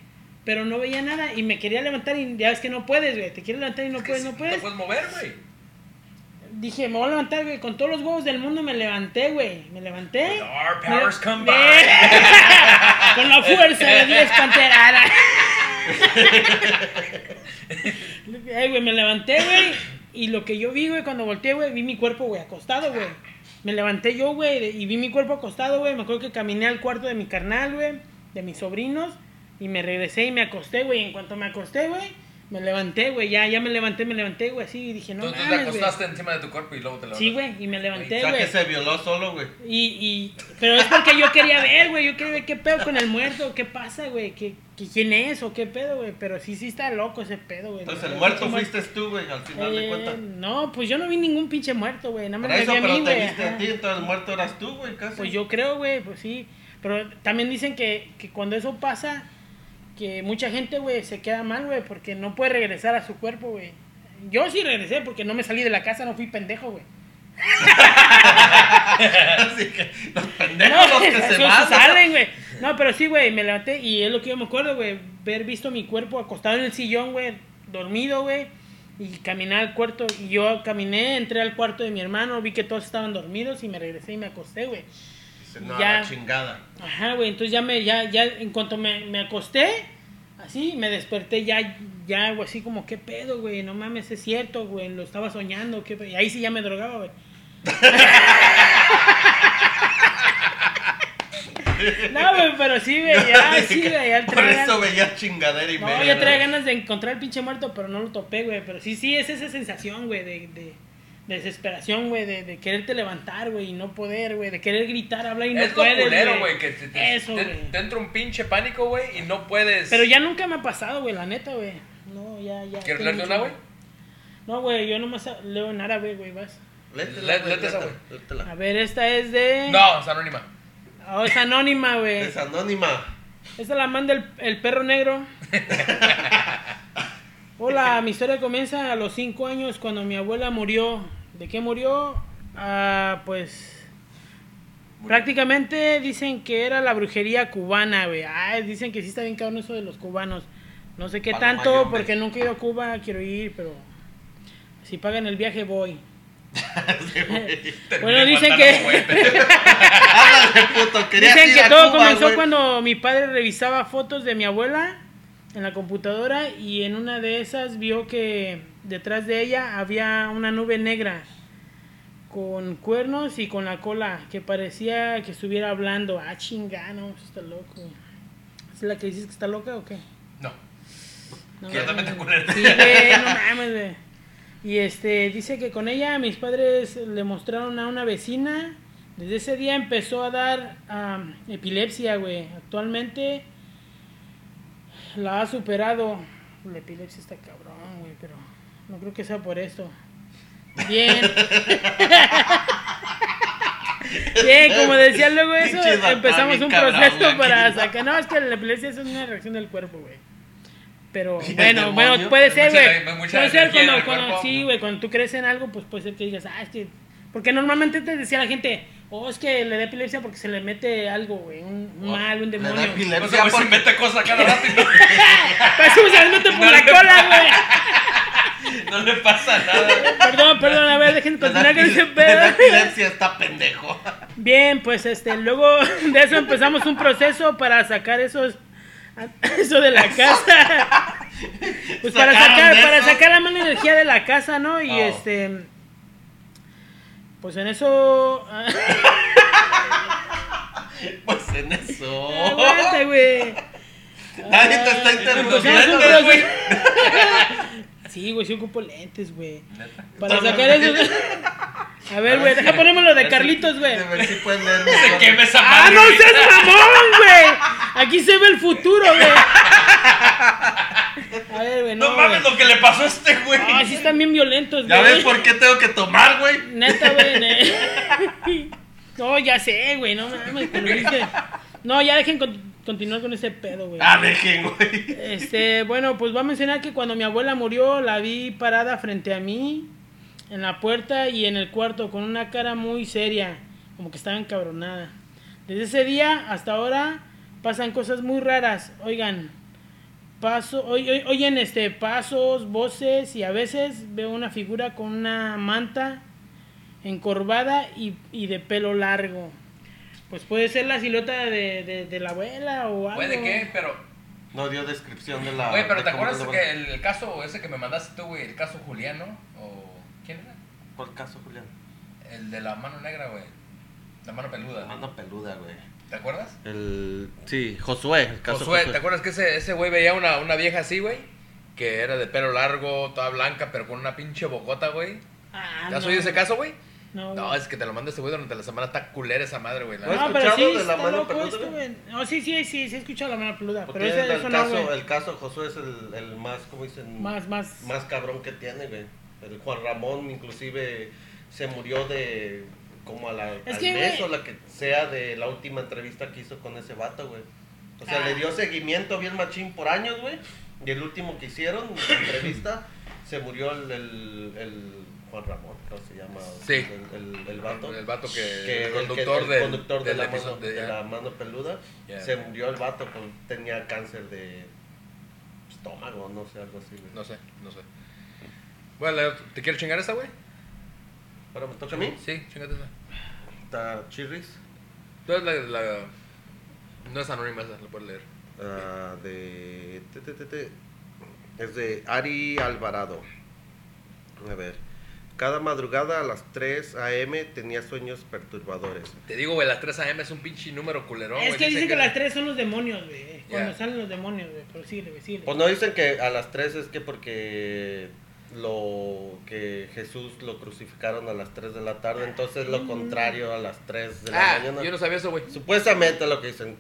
Pero no veía nada y me quería levantar y ya ves que no puedes, güey. Te quieres levantar y no Es puedes, no puedes. No puedes mover, güey. Dije, me voy a levantar, güey. Con todos los huevos del mundo me levanté, güey. Me levanté. Our Me- powers de- [LAUGHS] combined. Con la fuerza de 10 panteradas. Eh, güey, me levanté, güey. Y lo que yo vi, güey, cuando volteé, güey, vi mi cuerpo, güey, acostado, güey. Me levanté yo, güey, y vi mi cuerpo acostado, güey. Me acuerdo que caminé al cuarto de mi carnal, güey, de mis sobrinos. Y me regresé y me acosté, güey. En cuanto me acosté, güey, me levanté, güey. Ya, ya me levanté, me levanté, güey, así. Y dije, no Entonces te mames, güey. acostaste encima de tu cuerpo y luego te levantaste. Sí, güey, y me O levanté, sea, güey. que se violó solo, güey. Y, y, pero es porque yo quería ver, güey, yo quería ver qué pedo con el muerto, qué pasa, güey, ¿Qué, qué, quién es o qué pedo, güey, pero sí, sí está loco ese pedo, güey. Entonces el muerto fuiste tú, güey, al final de Eh, cuentas. No, pues yo no vi ningún pinche muerto, güey, nada más me vi a pero mí, te güey. viste a ti, entonces el muerto eras tú, güey, casi. Pues yo creo, güey, pues sí, pero también dicen que, que cuando eso pasa, que mucha gente, güey, se queda mal, güey, porque no puede regresar a su cuerpo, güey. Yo sí regresé porque no me salí de la casa, no fui pendejo, güey. [LAUGHS] Los pendejos los que [LAUGHS] esos se van. salen, güey. No, pero sí, güey, me levanté y es lo que yo me acuerdo, güey. Ver visto mi cuerpo acostado en el sillón, güey, dormido, güey. Y caminar al cuarto. Y yo caminé, entré al cuarto de mi hermano, vi que todos estaban dormidos y me regresé y me acosté, güey. No, Ya. la chingada. Ajá, güey. Entonces ya me, ya, ya, en cuanto me, me acosté, así, me desperté ya, ya, güey, así como, ¿qué pedo, güey? No mames, es cierto, güey, lo estaba soñando, ¿qué pedo? Y ahí sí ya me drogaba, güey. [LAUGHS] No, güey, pero sí, güey, ya, [LAUGHS] sí, güey, ya Por eso veías chingadera y No, media. ya traía ¿no? ganas de encontrar el pinche muerto, pero no lo topé, güey. Pero sí, sí, es esa sensación, güey, de, de desesperación, güey, de, de quererte levantar, güey, y no poder, güey, de querer gritar, hablar y no es puedes, culero, güey, que te, te- Eso, te- güey. te entra un pinche pánico, güey, y no puedes... Pero ya nunca me ha pasado, güey, la neta, güey. No, ya, ya. ¿Quieres leerte una, güey? No, güey, yo nomás leo en árabe, güey, vas. Léetela, Lé- güey, léete esa, léetela, léetela. A ver, esta es de... No, es anónima. Oh, es anónima, güey. Es anónima. Esta la manda el, el perro negro. [LAUGHS] Hola, mi historia comienza a los 5 años cuando mi abuela murió. ¿De qué murió? Ah, pues prácticamente dicen que era la brujería cubana, güey. Ay, dicen que sí está bien cabrón eso de los cubanos. No sé qué Paloma tanto, porque nunca he ido a Cuba, quiero ir, pero si pagan el viaje voy. [LAUGHS] [LAUGHS] Bueno, dicen que [LAUGHS] puto, dicen que todo Cuba, comenzó güey. cuando mi padre revisaba fotos de mi abuela en la computadora y en una de esas vio que detrás de ella había una nube negra con cuernos y con la cola que parecía que estuviera hablando. Ah, chingano, está loco. ¿Es la que dices que está loca o qué? No. No, Que también te mames. culera. Sí, güey, no mames, güey. Y este, dice que con ella mis padres le mostraron a una vecina. Desde ese día empezó a dar epilepsia, güey. Actualmente la ha superado. La epilepsia está cabrón, no creo que sea por esto. Bien. [LAUGHS] Bien, como decía luego eso, empezamos un proceso para sacar. No, es que la epilepsia es una reacción del cuerpo, güey. Pero [LAUGHS] ¿Y el bueno, demonio? bueno, puede ser, Mucha- güey. Puede ser cuando, cuando cuerpo. sí, güey, cuando tú crees en algo, pues puede ser que digas, ah, es que. Porque normalmente te decía la gente, oh, es que le da epilepsia porque se le mete algo, güey, un, Oh, mal, un Le da demonio. epilepsia O sea, pues se porque- mete cosas cada rato y no, [LAUGHS] Pues se le mete por No la le- cola, güey. No le pasa nada. Perdón, perdón, a ver, dejen continuar con ese pedo. epilepsia, está pendejo. Bien, pues este, luego de eso empezamos un proceso para sacar esos eso de la casa. Pues para sacar, para sacar la mala energía de la casa, ¿no? Y Oh. este pues en eso [LAUGHS] Pues en eso. aguanta, güey. Nadie te está interrumpiendo, güey. Sí, güey, sí ocupo lentes, güey. Neta. Para Toma, sacar eso. A ver, güey, deja ponemos lo de Carlitos, güey. De ver si pueden leer [LAUGHS] Se quema esa ¡Ah, no seas mamón, güey! Aquí se ve el futuro, güey. [LAUGHS] A ver, güey, no, No mames lo que le pasó a este güey. Ah, sí están bien violentos, ¿Ya güey. ves por qué tengo que tomar, güey? Neta, güey. [LAUGHS] ne- No, ya sé, güey, no mames, pero No, ya dejen con- continuar con ese pedo, güey. Ah, dejen, güey. Este, bueno, pues voy a mencionar que cuando mi abuela murió, la vi parada frente a mí, en la puerta y en el cuarto, con una cara muy seria, como que estaba encabronada. Desde ese día hasta ahora pasan cosas muy raras. Oigan, paso, oy- oyen este pasos, voces y a veces veo una figura con una manta encorvada y, y de pelo largo. Pues puede ser la silueta de, de- de la abuela o algo. Puede que, pero. No dio descripción de la. Güey, pero ¿te acuerdas que el, el caso ese que me mandaste tú, güey? El caso Juliano. ¿O quién era? Por caso, Julián. El de la mano negra, güey. La mano peluda. Mano peluda, güey. ¿Te acuerdas? El. Sí, Josué. El caso Josué, Josué. ¿te acuerdas que ese ese güey veía una, una vieja así, güey? Que era de pelo largo, toda blanca, pero con una pinche bocota, güey. Ah, ¿Te has no. oído ese caso, güey? No, No, es que te lo manda ese güey durante la semana. Está culera esa madre, güey. ¿No. No, pero sí, escuchado de la mano loco peluda, esto, güey? güey. No, sí, sí, sí, sí he escuchado la mano peluda, Porque pero ese, el, eso no, caso, güey. el caso Josué es el, el más, ¿cómo dicen? Más, más. Más cabrón que tiene, güey. El Juan Ramón, inclusive, se murió de. Como a la, Es al que, mes güey- o la que sea de la última entrevista que hizo con ese vato, güey. O sea, Ah. le dio seguimiento bien machín por años, güey. Y el último que hicieron, la entrevista, se murió el, el, el Juan Ramón, ¿cómo se llama? Sí. El, el, el vato. El vato que. que el conductor, que- el del, conductor de, del la episodio. mano, de- de la mano peluda Ya. se murió el vato pues, tenía cáncer de estómago no sé algo así güey. No sé, no sé. Bueno, ¿te quieres chingar esa, güey? ahora me toca a mí Sí, chingate esa. está chirris Entonces la, la- No es anónima esa, la puedes leer. ah, de te, te, te. es de Ari Alvarado a ver cada madrugada a las 3 a.m. tenía sueños perturbadores Te digo, güey, las 3 AM es un pinche número culero, es güey. que dicen que, que las tres son los demonios, güey. Cuando salen los demonios, güey. Pero síguele, güey, pues no dicen que a las 3 es que porque lo que Jesús lo crucificaron a las 3 de la tarde entonces lo contrario a las 3 de la Ah, mañana yo no sabía eso, güey. Supuestamente lo que dicen.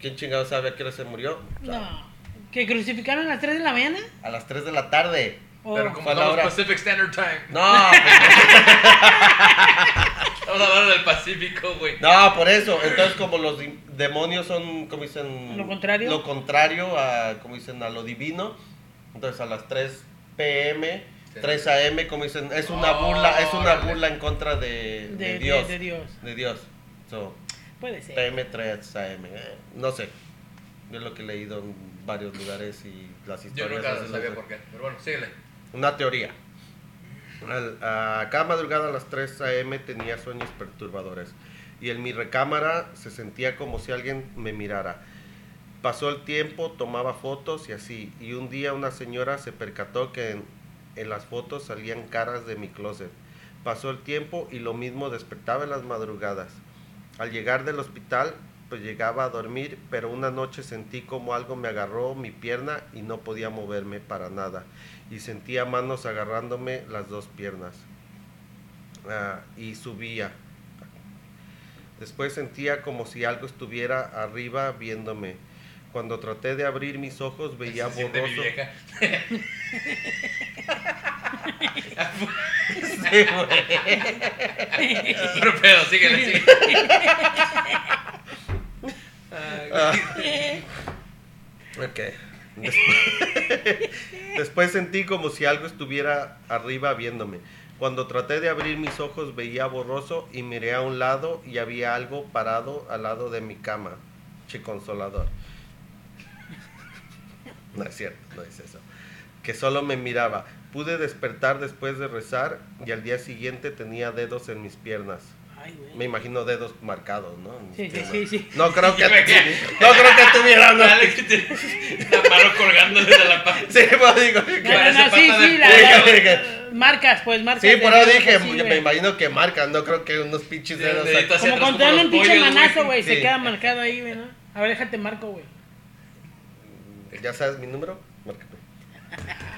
¿Quién chingado sabe a qué hora se murió? No. ¿Que crucificaron a las 3 de la mañana? A las 3 de la tarde. Pero como fue la estamos. Pacific Standard Time. No, [LAUGHS] Estamos hablando del Pacífico, güey. No, por eso. Entonces, como los demonios son, como dicen... Lo contrario. Lo contrario a, como dicen, a lo divino. Entonces, a las 3 p.m., Sí. 3 a.m., como dicen, es una burla, es una burla en contra de, de De, de- Dios. de Dios. De Dios. So, Puede ser. PM 3 AM. eh, no sé. Yo lo que he leído en varios lugares y las Yo historias. nunca así sabía por qué. Pero bueno, síguele. Una teoría. A cada madrugada a las 3 a.m. tenía sueños perturbadores y en mi recámara se sentía como si alguien me mirara. Pasó el tiempo, tomaba fotos y así. Y un día una señora se percató que en las fotos salían caras de mi closet. Pasó el tiempo y lo mismo despertaba en las madrugadas. Al llegar del hospital, pues llegaba a dormir, pero una noche sentí como algo me agarró mi pierna y no podía moverme para nada. Y sentía manos agarrándome las dos piernas. Ah, y subía. Después sentía como si algo estuviera arriba viéndome. Cuando traté de abrir mis ojos veía Se mi borroso. vieja. [LAUGHS] Sí. Pero síguele, síguele. Ah. Ok. Después sentí como si algo estuviera arriba viéndome. Cuando traté de abrir mis ojos veía borroso y miré a un lado y había algo parado al lado de mi cama. Che consolador. No es cierto, no es eso. Que solo me miraba. Pude despertar después de rezar y al día siguiente tenía dedos en mis piernas. Ay, güey. Me imagino dedos marcados, ¿no? Sí, sí, piernas. sí, sí. No creo que, no creo que tuviera que te- La mano colgándole de la pata. Sí, pues digo. No, no, sí, de sí, la, la- marcas, pues, marcas. Sí, por eso dije, así, me imagino que marcan, no creo que unos pinches dedos. Como cuando te dan un pinche manazo, güey, se queda marcado ahí, güey, ¿no? A ver, déjate marco, güey. ¿Ya sabes mi número? Márcame. [LAUGHS]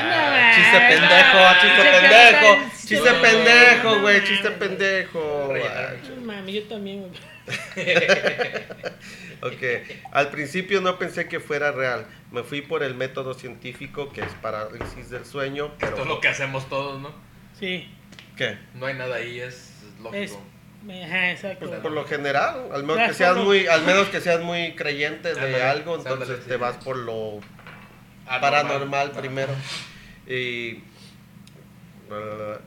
Anda, Chiste güey. pendejo, chiste pendejo. Chiste pendejo, güey, chiste pendejo. Mami, yo también, güey. [LAUGHS] Ok, al principio no pensé que fuera real. Me fui por el método científico que es parálisis del sueño, pero... Esto es lo que hacemos todos, ¿no? Sí, ¿Qué? No hay nada ahí, es es... lógico. Ajá, exacto. Pues por lo general, al menos Ya, que seas muy, al menos que seas muy creyente de Ándale, algo, ándale, entonces sí. te vas por lo Anormal. paranormal Ah. primero. Y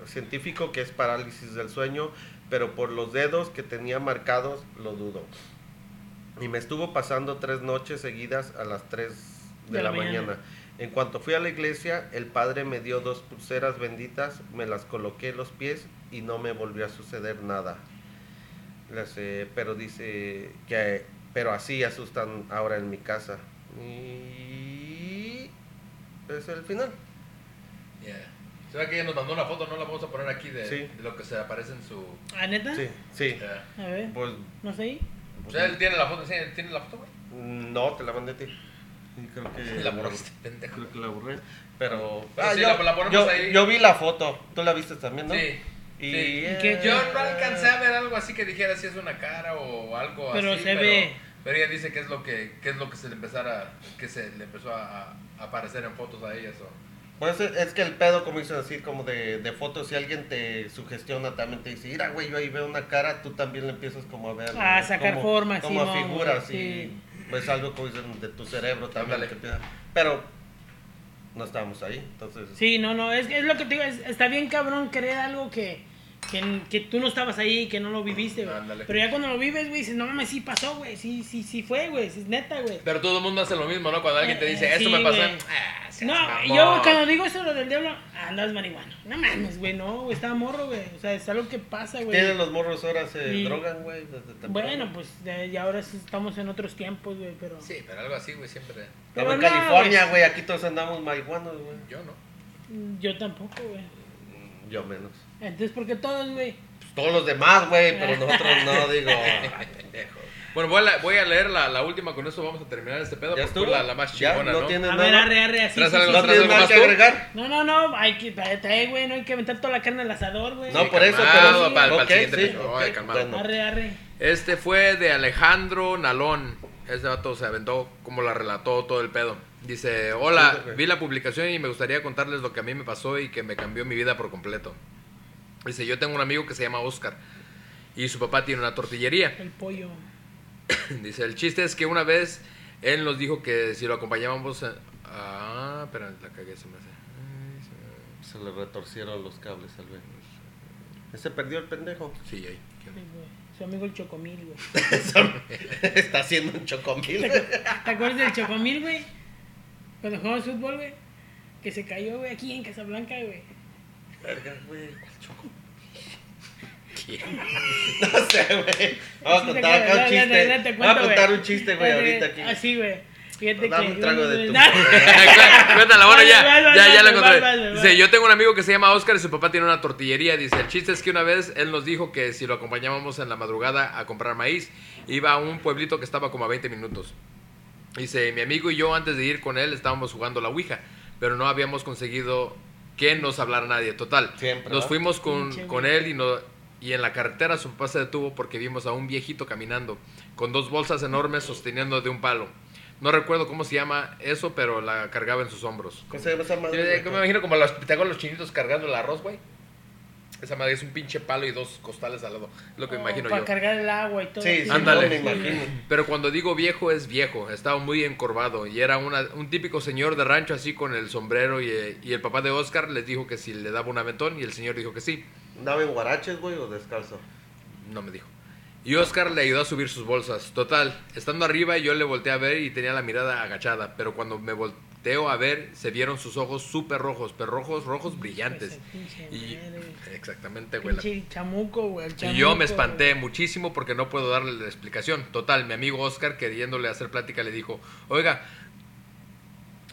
científico que es parálisis del sueño, pero por los dedos que tenía marcados lo dudo. Y me estuvo pasando tres noches seguidas a las 3 de, la, mañana. En cuanto fui a la iglesia, el padre me dio dos pulseras benditas, me las coloqué en los pies y no me volvió a suceder nada. Las, eh, pero dice que, pero así asustan ahora en mi casa. Y es el final. Yeah. Se ve que ella nos mandó una foto, no la vamos a poner aquí de, Sí. de lo que se aparece en su. ¿Ah, neta? Sí, sí. Yeah. A ver, Pues no sé. O sea, él tiene la foto, sí, él tiene la foto, güey. no, te la mandé a ti. Y creo que [LAUGHS] La borraste, pendejo. Creo que la borré. Pero, ah, sí, yo, la- la ponemos yo- ahí. yo vi la foto. Tú la viste también, ¿no? Sí. Y, sí. eh, qué- Yo no alcancé a ver algo así que dijera si es una cara o algo Pero así. se ve. Pero ella dice que es lo que, que es lo que se le empezara, que se le empezó a, a aparecer en fotos a ella. eso. Pues es, es que el pedo, como dicen así, como de, de fotos, si alguien te sugestiona, también te dice, mira, güey, yo ahí veo una cara, tú también le empiezas como a ver. A ¿no? sacar como, formas, Como a Simón, figuras y sí. pues algo como dicen de tu cerebro también. Empieza- Pero no estábamos ahí, entonces... Sí, no, no, es, es lo que te digo, es- está bien cabrón creer algo que, que, que tú no estabas ahí, que no lo viviste, güey. Ándale. Pero ya cuando lo vives, güey, dices, no mames, sí pasó, güey, sí, sí, sí fue, güey, sí, es neta, güey. Pero todo el mundo hace lo mismo, ¿no? Cuando alguien te dice, Eh, esto sí, me pasó. Ah, No, mamón. yo cuando digo eso lo del diablo, andas marihuana. No mames, güey, no, güey, estaba morro, güey. O sea, es algo que pasa, güey. Tienen los morros ahora se drogan, güey. Bueno, pues de- y ahora sí estamos en otros tiempos, güey, pero... Sí, pero algo así, güey, siempre. Estamos en Pero no, California, güey. güey, aquí todos andamos marihuanos, güey. Yo no. Yo tampoco, güey. Yo menos. Entonces, ¿por qué todos, güey? Pues todos los demás, güey, pero nosotros no, [LAUGHS] digo. Bueno, voy a, la- voy a leer la, la última, con eso vamos a terminar este pedo. ¿Ya porque la, la más chingona, ¿No ¿no? tienes A nada? ver, arre, arre, así. ¿Traes sí, algo- sí, ¿No sí. tienes nada más que agregar? No, no, no, hay que, trae, güey, no hay que aventar toda la carne al asador, güey. No, Sí, por eso, calmado, pero... para- para el siguiente Ay, calmado. bueno. Arre, arre. Este fue de Alejandro Nalón. Ese vato se aventó como la relató todo el pedo. Dice, hola, vi la publicación y me gustaría contarles lo que a mí me pasó y que me cambió mi vida por completo. Dice, yo tengo un amigo que se llama Oscar y su papá tiene una tortillería. El pollo. [COUGHS] Dice, el chiste es que una vez él nos dijo que si lo acompañábamos... a- Ah, espera, la cagué, se me hace. Ay, se Se le retorcieron los cables al ver. Se perdió el pendejo. Sí, ahí. Sí. Su amigo el Chocomil, güey. [LAUGHS] Está haciendo un chocomil. ¿Te acu- te acuerdas del Chocomil, güey? Cuando jugamos fútbol, güey. Que se cayó, güey, aquí en Casablanca, güey. Verga. [LAUGHS] No sé, güey. Vamos a contar acá un chiste. Vamos a contar güey. un chiste, güey, ahorita aquí. Así, güey. Fíjate Dame que. un trago de tu- [LAUGHS] [LAUGHS] Cuéntala, bueno, ya, ya, ya lo vale, encontré. Dice, yo tengo un amigo que se llama Oscar y su papá tiene una tortillería. Dice, el chiste es que una vez él nos dijo que si lo acompañábamos en la madrugada a comprar maíz, iba a un pueblito que estaba como a 20 minutos. Dice, mi amigo y yo antes de ir con él estábamos jugando la Ouija, pero no habíamos conseguido que nos hablara nadie. Total, Siempre, nos ¿no? fuimos con, con él y, no, y en la carretera su papá se detuvo porque vimos a un viejito caminando con dos bolsas enormes sosteniendo de un palo. No recuerdo cómo se llama eso, pero la cargaba en sus hombros. ¿Cómo se llama esa Yo güey? me imagino como los, te hago los chinitos cargando el arroz, güey. Esa madre es un pinche palo y dos costales al lado. Es lo que me imagino Para yo. cargar el agua y todo. Sí, sí, Ándale. no me imagino. Pero cuando digo viejo es viejo, estaba muy encorvado y era una- un típico señor de rancho así con el sombrero y, y el papá de Oscar les dijo que si le daba un aventón y el señor dijo que sí. ¿Andaba en guaraches, güey, o descalzo? No me dijo. Y Oscar le ayudó a subir sus bolsas. Total, estando arriba yo le volteé a ver y tenía la mirada agachada, pero cuando me volteo a ver se vieron sus ojos súper rojos, pero rojos, rojos brillantes. Y, exactamente, güey. la- chamuco, güey. Y yo me espanté güey. muchísimo porque no puedo darle la explicación. Total, mi amigo Oscar, queriéndole hacer plática, le dijo, oiga,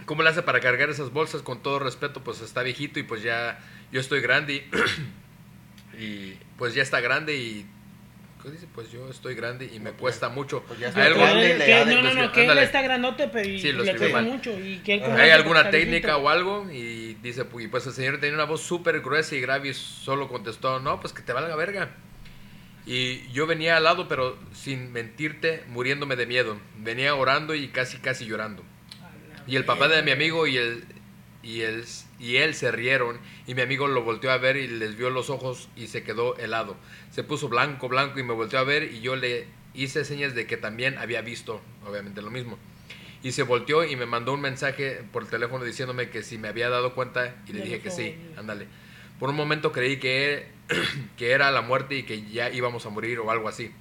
¿cómo le hace para cargar esas bolsas? Con todo respeto, pues está viejito y pues ya yo estoy grande y, [CLEARS THROAT] y, pues ya está grande y... ¿Qué dice? Pues yo estoy grande y me cuesta mucho. Pues ya ¿Hay, está algún- grande Que- no, no, no, que él está grandote, pero y Sí, lo le cuesta mucho. Y que él ¿Hay alguna técnica o algo? Y dice, y pues el señor tenía una voz súper gruesa y grave y solo contestó, no, pues que te valga verga. Y yo venía al lado, pero sin mentirte, muriéndome de miedo. Venía orando y casi, casi llorando. Y el papá de mi amigo y él, y él, y él se rieron y mi amigo lo volteó a ver y les vio los ojos y se quedó helado. Se puso blanco, blanco y me volteó a ver y yo le hice señas de que también había visto, obviamente lo mismo. Y se volteó y me mandó un mensaje por teléfono diciéndome que si me había dado cuenta y le dije que sí, ándale. Por un momento creí que, [CLEARS THROAT] que era la muerte y que ya íbamos a morir o algo así.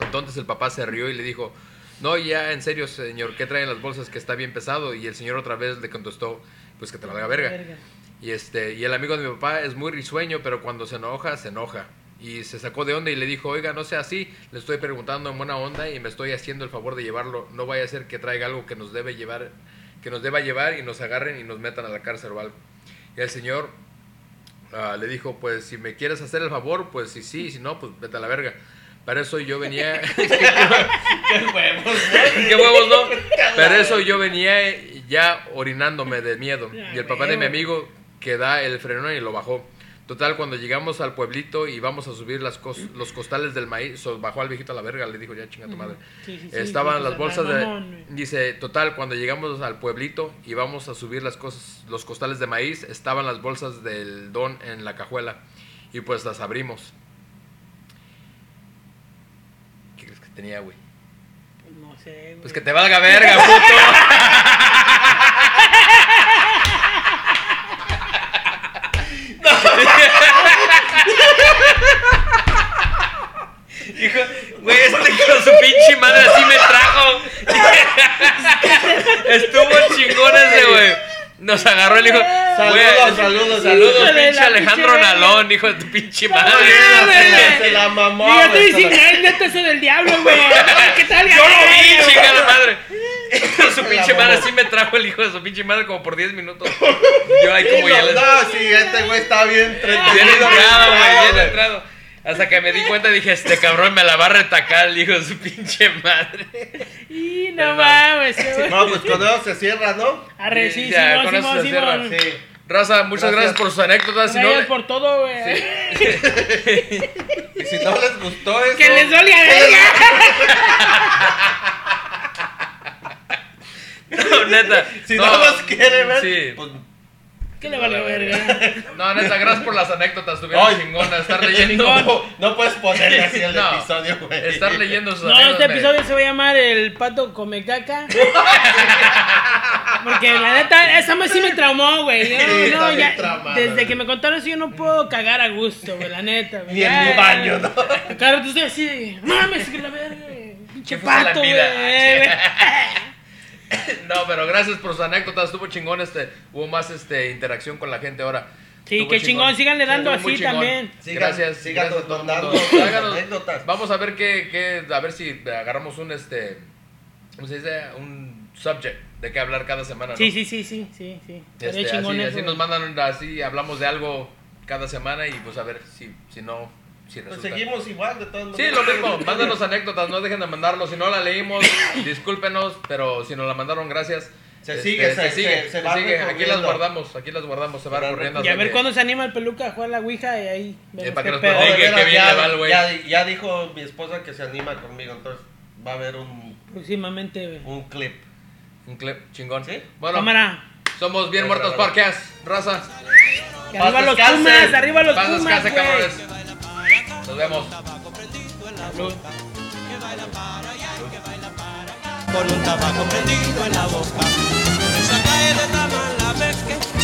Entonces el papá se rió y le dijo, no, ya en serio, señor, ¿qué traen las bolsas que está bien pesado? Y el señor otra vez le contestó, pues que te valga verga. Y, este, y el amigo de mi papá es muy risueño, pero cuando se enoja, se enoja. Y se sacó de onda y le dijo, oiga, no sea así, le estoy preguntando en buena onda y me estoy haciendo el favor de llevarlo. No vaya a ser que traiga algo que nos debe llevar, que nos deba llevar y nos agarren y nos metan a la cárcel o algo. Y el señor ah, le dijo, pues si me quieres hacer el favor, pues sí, sí, si no, pues vete a la verga. Para eso yo venía... ¡Qué huevos, [LAUGHS] ¿Qué huevos no? [LAUGHS] Pero eso yo venía ya orinándome de miedo. Y el papá de mi amigo que da el freno y lo bajó. Total, cuando llegamos al pueblito y vamos a subir las cos- los costales del maíz, so- bajó al viejito a la verga, le dijo ya chinga tu madre. Sí, sí, sí, Estaban sí, las pues, bolsas de... Dice, total, cuando llegamos al pueblito y vamos a subir las cosas, los costales de maíz, estaban las bolsas del don en la cajuela. Y pues las abrimos. ¿Qué crees que tenía, güey? Pues no sé, güey. Pues que te valga verga, puto. [LAUGHS] Hijo, güey, este hijo de su pinche madre así me trajo. [LAUGHS] Estuvo chingón ese, güey. Nos agarró el hijo. Saludos, saludos, Saludos, de pinche Alejandro pinche Nalón, hijo de tu pinche madre. Se la, se la mamó, Y yo estoy diciendo, es neta eso del diablo, güey. [LAUGHS] ¿Qué tal? Yo lo vi, chinga la madre. Su pinche madre así me trajo el hijo de su pinche madre como por 10 minutos. [LAUGHS] Yo ahí como Sí, ya no, les... no, sí, este güey está bien entretenido. Bien entrado, güey, bien entrado. Hasta que me di cuenta dije, este cabrón me la va a retacar el hijo de su pinche madre. Y no mames, güey. No, pues con eso se cierra, ¿no? Arre, sí, Ya, con eso se cierra. Sí. Raza, muchas gracias, Gracias. por sus anécdotas. Si no, Gracias por todo, güey. [LAUGHS] Y si no les gustó eso. Que les dolía verga. [LAUGHS] no, neta. Si no, los quiere ver, Sí. pues ¿Qué le valió verga? No, neta, gracias por las anécdotas. Estuvieron Ay. chingonas. Estar leyendo. [LAUGHS] No, no puedes ponerle [LAUGHS] así el No. episodio, güey. Estar leyendo sus No, anécdotas. este me- episodio se va a llamar El pato come caca. [LAUGHS] Porque la neta, esa me sí me traumó, güey. Yo, Sí, no, ya, desde güey. que me contaron eso, yo no puedo cagar a gusto, güey, la neta. güey. Ni en mi baño, ¿no? Claro, tú estoy así, de, mames, que la verga, güey. Pinche ¿Qué fue la pato, güey. No, pero gracias por sus anécdotas. Estuvo chingón. Este, hubo más este, interacción con la gente ahora. Sí, Estuvo qué chingón, síganle dando Estuvo así chingón. también. Sigan- gracias, sus Háganos- anécdotas. Vamos a ver qué, qué, a ver si agarramos un este, ¿cómo se dice? Un subject de qué hablar cada semana, ¿no? Sí, sí, sí, sí, sí, sí. Este, chingón así, así nos mandan, así hablamos de algo cada semana y pues a ver si, si no, si Pues seguimos igual, de todas Sí, maneras. lo mismo, mándanos anécdotas, no dejen de mandarlo, si no la leímos, [COUGHS] discúlpenos, pero si nos la mandaron, gracias. Se Este, sigue, se, se- sigue, se- se va sigue. aquí las guardamos, aquí las guardamos, se va recorriendo. Y a ver cuándo se anima el peluca a jugar la ouija y ahí vemos para que nos qué bien ya, le va al güey. ya, ya dijo mi esposa que se anima conmigo, entonces va a haber un, Próximamente, un clip. Un clip chingón. ¿Sí? Bueno, Cámara. somos Bien Muertos. Podcast, raza. Arriba los. Pumas, arriba los Pumas, cabrones. Nos vemos. Con un tabaco prendido en la boca. Me saca de